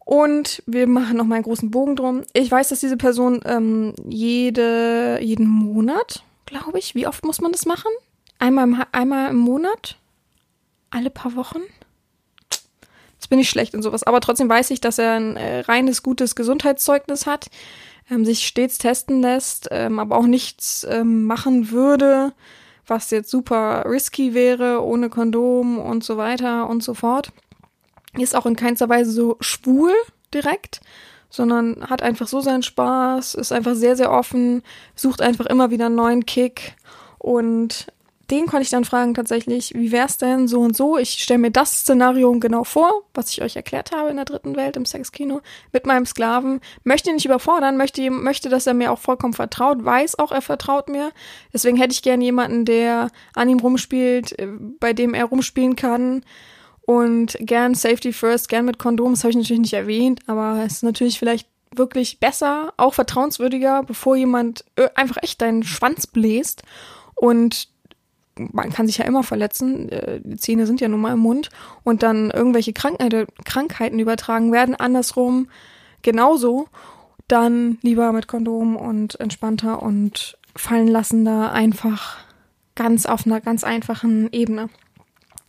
Und wir machen noch mal einen großen Bogen drum. Ich weiß, dass diese Person ähm, jede, jeden Monat, glaube ich, wie oft muss man das machen? Einmal im, einmal im Monat? Alle paar Wochen? Jetzt bin ich schlecht und sowas. Aber trotzdem weiß ich, dass er ein äh, reines, gutes Gesundheitszeugnis hat, ähm, sich stets testen lässt, ähm, aber auch nichts ähm, machen würde, was jetzt super risky wäre, ohne Kondom und so weiter und so fort. Ist auch in keinster Weise so schwul direkt, sondern hat einfach so seinen Spaß, ist einfach sehr, sehr offen, sucht einfach immer wieder einen neuen Kick und den konnte ich dann fragen tatsächlich, wie wär's denn so und so? Ich stelle mir das Szenario genau vor, was ich euch erklärt habe in der dritten Welt im Sexkino mit meinem Sklaven. Möchte ihn nicht überfordern, möchte, möchte, dass er mir auch vollkommen vertraut, weiß auch, er vertraut mir. Deswegen hätte ich gern jemanden, der an ihm rumspielt, äh, bei dem er rumspielen kann. Und gern Safety First, gern mit Kondom, das habe ich natürlich nicht erwähnt, aber es ist natürlich vielleicht wirklich besser, auch vertrauenswürdiger, bevor jemand äh, einfach echt deinen Schwanz bläst und man kann sich ja immer verletzen, äh, die Zähne sind ja nun mal im Mund und dann irgendwelche Krankheiten, Krankheiten übertragen werden, andersrum genauso, dann lieber mit Kondom und entspannter und fallen lassender einfach ganz auf einer ganz einfachen Ebene.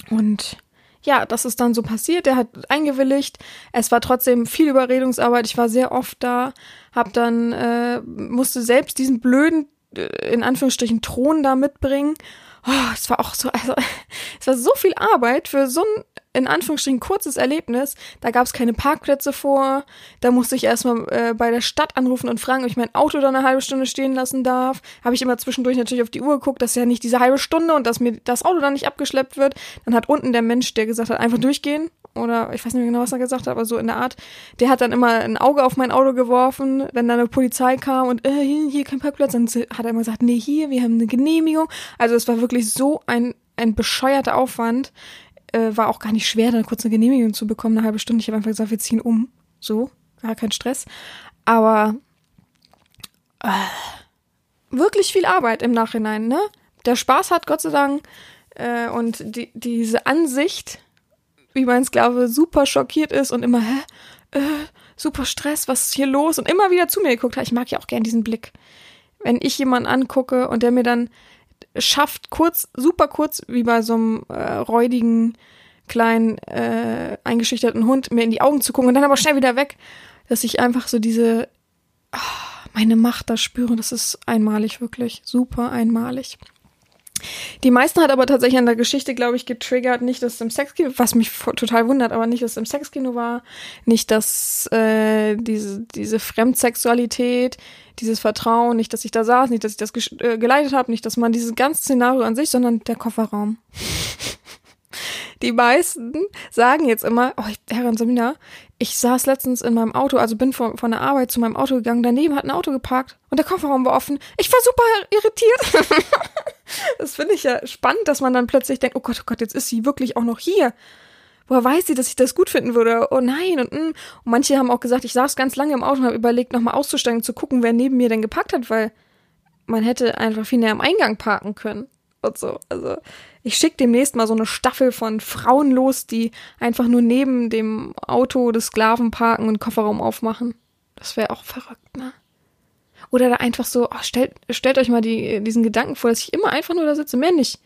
Und ja, das ist dann so passiert. Er hat eingewilligt. Es war trotzdem viel Überredungsarbeit. Ich war sehr oft da, hab dann äh, musste selbst diesen blöden äh, in Anführungsstrichen Thron da mitbringen oh, es war auch so, also *laughs* es war so viel Arbeit für so ein in Anführungsstrichen kurzes Erlebnis. Da gab es keine Parkplätze vor. Da musste ich erstmal äh, bei der Stadt anrufen und fragen, ob ich mein Auto da eine halbe Stunde stehen lassen darf. Habe ich immer zwischendurch natürlich auf die Uhr geguckt, dass ja nicht diese halbe Stunde und dass mir das Auto dann nicht abgeschleppt wird. Dann hat unten der Mensch, der gesagt hat, einfach durchgehen. Oder ich weiß nicht mehr genau, was er gesagt hat, aber so in der Art. Der hat dann immer ein Auge auf mein Auto geworfen, wenn dann eine Polizei kam und äh, hier, hier kein Parkplatz. Dann hat er immer gesagt, nee, hier, wir haben eine Genehmigung. Also es war wirklich so ein, ein bescheuerter Aufwand äh, war auch gar nicht schwer, dann kurz eine Genehmigung zu bekommen, eine halbe Stunde. Ich habe einfach gesagt, wir ziehen um. So, gar kein Stress. Aber äh, wirklich viel Arbeit im Nachhinein, ne? Der Spaß hat Gott sei Dank äh, und die, diese Ansicht, wie mein Sklave super schockiert ist und immer, hä? Äh, super Stress, was ist hier los? Und immer wieder zu mir geguckt hat. Ich mag ja auch gern diesen Blick. Wenn ich jemanden angucke und der mir dann schafft, kurz, super kurz, wie bei so einem äh, räudigen, kleinen, äh, eingeschüchterten Hund, mir in die Augen zu gucken und dann aber schnell wieder weg, dass ich einfach so diese, oh, meine Macht da spüre. Das ist einmalig, wirklich. Super einmalig. Die meisten hat aber tatsächlich an der Geschichte, glaube ich, getriggert, nicht, dass es im Sexkino, was mich total wundert, aber nicht, dass es im Sexkino war, nicht, dass äh, diese, diese Fremdsexualität, dieses Vertrauen, nicht, dass ich da saß, nicht, dass ich das äh, geleitet habe, nicht, dass man dieses ganze Szenario an sich, sondern der Kofferraum. *laughs* Die meisten sagen jetzt immer, oh, Herrin Samina, ich saß letztens in meinem Auto, also bin von, von der Arbeit zu meinem Auto gegangen, daneben hat ein Auto geparkt und der Kofferraum war offen. Ich war super irritiert. *laughs* das finde ich ja spannend, dass man dann plötzlich denkt, oh Gott, oh Gott, jetzt ist sie wirklich auch noch hier. Woher weiß sie, dass ich das gut finden würde? Oh nein. Und, mm. und manche haben auch gesagt, ich saß ganz lange im Auto und habe überlegt, nochmal auszusteigen, zu gucken, wer neben mir denn geparkt hat, weil man hätte einfach viel näher am Eingang parken können. Und so. Also, ich schicke demnächst mal so eine Staffel von Frauen los, die einfach nur neben dem Auto des Sklaven parken und Kofferraum aufmachen. Das wäre auch verrückt, ne? Oder da einfach so, oh, stellt, stellt euch mal die, diesen Gedanken vor, dass ich immer einfach nur da sitze, mehr nicht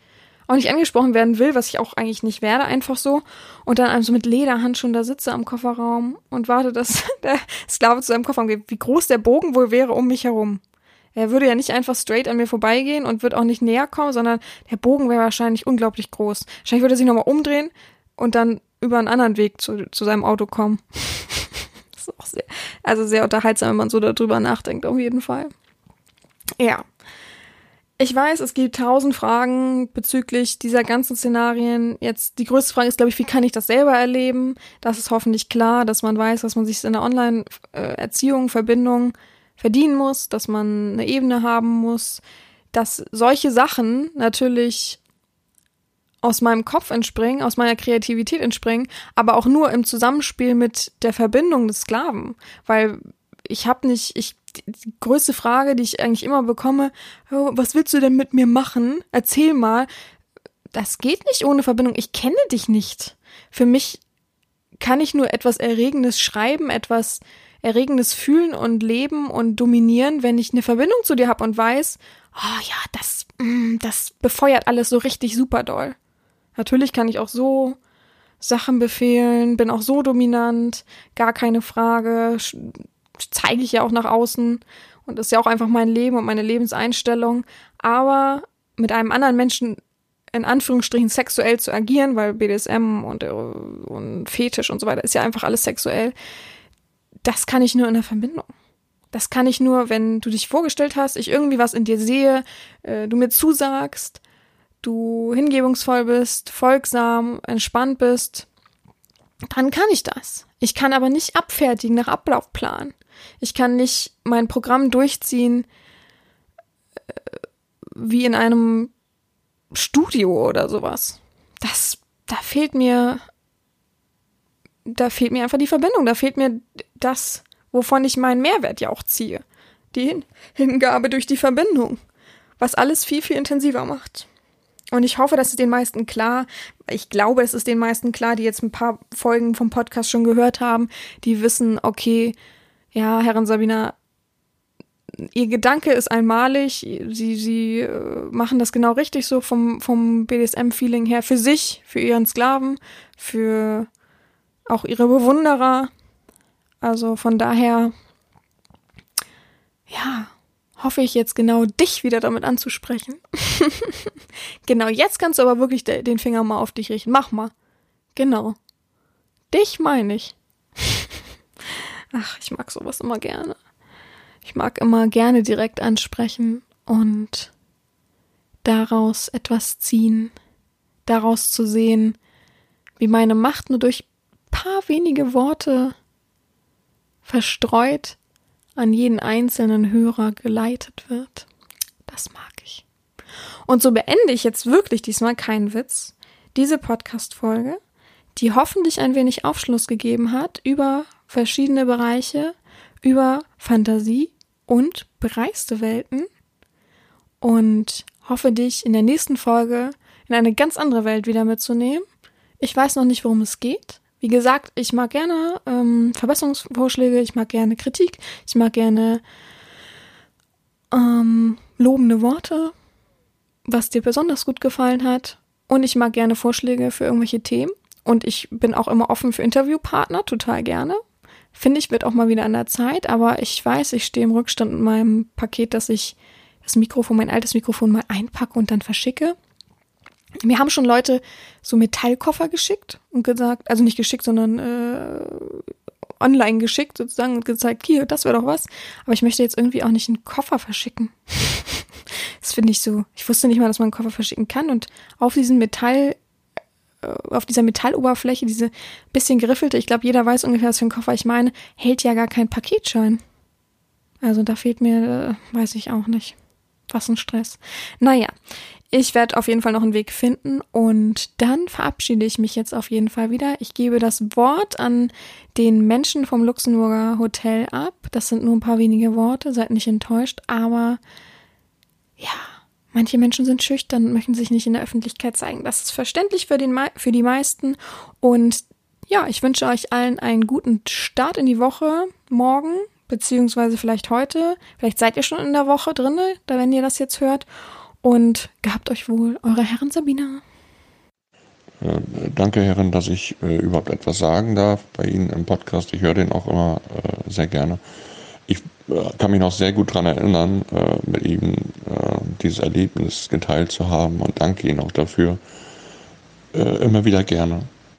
auch nicht angesprochen werden will, was ich auch eigentlich nicht werde, einfach so. Und dann also mit Lederhandschuhen da sitze am Kofferraum und warte, dass *laughs* der Sklave zu seinem Kofferraum geht. Wie groß der Bogen wohl wäre um mich herum. Er würde ja nicht einfach straight an mir vorbeigehen und wird auch nicht näher kommen, sondern der Bogen wäre wahrscheinlich unglaublich groß. Wahrscheinlich würde er sich nochmal umdrehen und dann über einen anderen Weg zu, zu seinem Auto kommen. *laughs* ist auch sehr, also sehr unterhaltsam, wenn man so darüber nachdenkt, auf jeden Fall. Ja. Ich weiß, es gibt tausend Fragen bezüglich dieser ganzen Szenarien. Jetzt die größte Frage ist, glaube ich, wie kann ich das selber erleben? Das ist hoffentlich klar, dass man weiß, dass man sich in der Online-Erziehung, Verbindung verdienen muss, dass man eine Ebene haben muss, dass solche Sachen natürlich aus meinem Kopf entspringen, aus meiner Kreativität entspringen, aber auch nur im Zusammenspiel mit der Verbindung des Sklaven, weil ich habe nicht, ich die größte Frage, die ich eigentlich immer bekomme, oh, was willst du denn mit mir machen? Erzähl mal. Das geht nicht ohne Verbindung. Ich kenne dich nicht. Für mich kann ich nur etwas Erregendes schreiben, etwas Erregendes fühlen und leben und dominieren, wenn ich eine Verbindung zu dir habe und weiß, oh ja, das, mm, das befeuert alles so richtig super doll. Natürlich kann ich auch so Sachen befehlen, bin auch so dominant, gar keine Frage, zeige ich ja auch nach außen und ist ja auch einfach mein Leben und meine Lebenseinstellung. Aber mit einem anderen Menschen in Anführungsstrichen sexuell zu agieren, weil BDSM und, äh, und Fetisch und so weiter ist ja einfach alles sexuell, das kann ich nur in der Verbindung. Das kann ich nur, wenn du dich vorgestellt hast, ich irgendwie was in dir sehe, äh, du mir zusagst, du hingebungsvoll bist, folgsam, entspannt bist, dann kann ich das. Ich kann aber nicht abfertigen nach Ablaufplan. Ich kann nicht mein Programm durchziehen äh, wie in einem Studio oder sowas. Das, da fehlt mir, da fehlt mir einfach die Verbindung. Da fehlt mir das, wovon ich meinen Mehrwert ja auch ziehe. Die Hingabe durch die Verbindung. Was alles viel, viel intensiver macht. Und ich hoffe, das ist den meisten klar. Ich glaube, es ist den meisten klar, die jetzt ein paar Folgen vom Podcast schon gehört haben, die wissen, okay, ja, Herrin Sabina, ihr Gedanke ist einmalig, sie, sie äh, machen das genau richtig so vom, vom BDSM-Feeling her für sich, für ihren Sklaven, für auch ihre Bewunderer. Also von daher, ja, hoffe ich jetzt genau dich wieder damit anzusprechen. *laughs* Genau, jetzt kannst du aber wirklich den Finger mal auf dich richten. Mach mal. Genau. Dich meine ich. *laughs* Ach, ich mag sowas immer gerne. Ich mag immer gerne direkt ansprechen und daraus etwas ziehen, daraus zu sehen, wie meine Macht nur durch paar wenige Worte verstreut an jeden einzelnen Hörer geleitet wird. Das mag ich. Und so beende ich jetzt wirklich diesmal keinen Witz diese Podcast-Folge, die hoffentlich ein wenig Aufschluss gegeben hat über verschiedene Bereiche, über Fantasie und bereiste Welten und hoffe dich in der nächsten Folge in eine ganz andere Welt wieder mitzunehmen. Ich weiß noch nicht, worum es geht. Wie gesagt, ich mag gerne ähm, Verbesserungsvorschläge, ich mag gerne Kritik, ich mag gerne ähm, lobende Worte, was dir besonders gut gefallen hat. Und ich mag gerne Vorschläge für irgendwelche Themen. Und ich bin auch immer offen für Interviewpartner, total gerne. Finde ich, wird auch mal wieder an der Zeit, aber ich weiß, ich stehe im Rückstand mit meinem Paket, dass ich das Mikrofon, mein altes Mikrofon mal einpacke und dann verschicke. Mir haben schon Leute so Metallkoffer geschickt und gesagt, also nicht geschickt, sondern äh, online geschickt sozusagen und gezeigt, hier, das wäre doch was. Aber ich möchte jetzt irgendwie auch nicht einen Koffer verschicken. *laughs* das finde ich so. Ich wusste nicht mal, dass man einen Koffer verschicken kann. Und auf diesen Metall, äh, auf dieser Metalloberfläche, diese bisschen geriffelte, ich glaube, jeder weiß ungefähr, was für ein Koffer ich meine, hält ja gar kein Paketschein. Also da fehlt mir, äh, weiß ich auch nicht. Was ein Stress. Naja, ich werde auf jeden Fall noch einen Weg finden und dann verabschiede ich mich jetzt auf jeden Fall wieder. Ich gebe das Wort an den Menschen vom Luxemburger Hotel ab. Das sind nur ein paar wenige Worte, seid nicht enttäuscht, aber ja, manche Menschen sind schüchtern und möchten sich nicht in der Öffentlichkeit zeigen. Das ist verständlich für, den, für die meisten und ja, ich wünsche euch allen einen guten Start in die Woche morgen, beziehungsweise vielleicht heute. Vielleicht seid ihr schon in der Woche drinne, da wenn ihr das jetzt hört. Und gehabt euch wohl, eure Herren Sabina. Danke, Herren, dass ich äh, überhaupt etwas sagen darf bei Ihnen im Podcast. Ich höre den auch immer äh, sehr gerne. Ich äh, kann mich noch sehr gut daran erinnern, äh, mit Ihnen äh, dieses Erlebnis geteilt zu haben und danke Ihnen auch dafür. immer wieder gerne.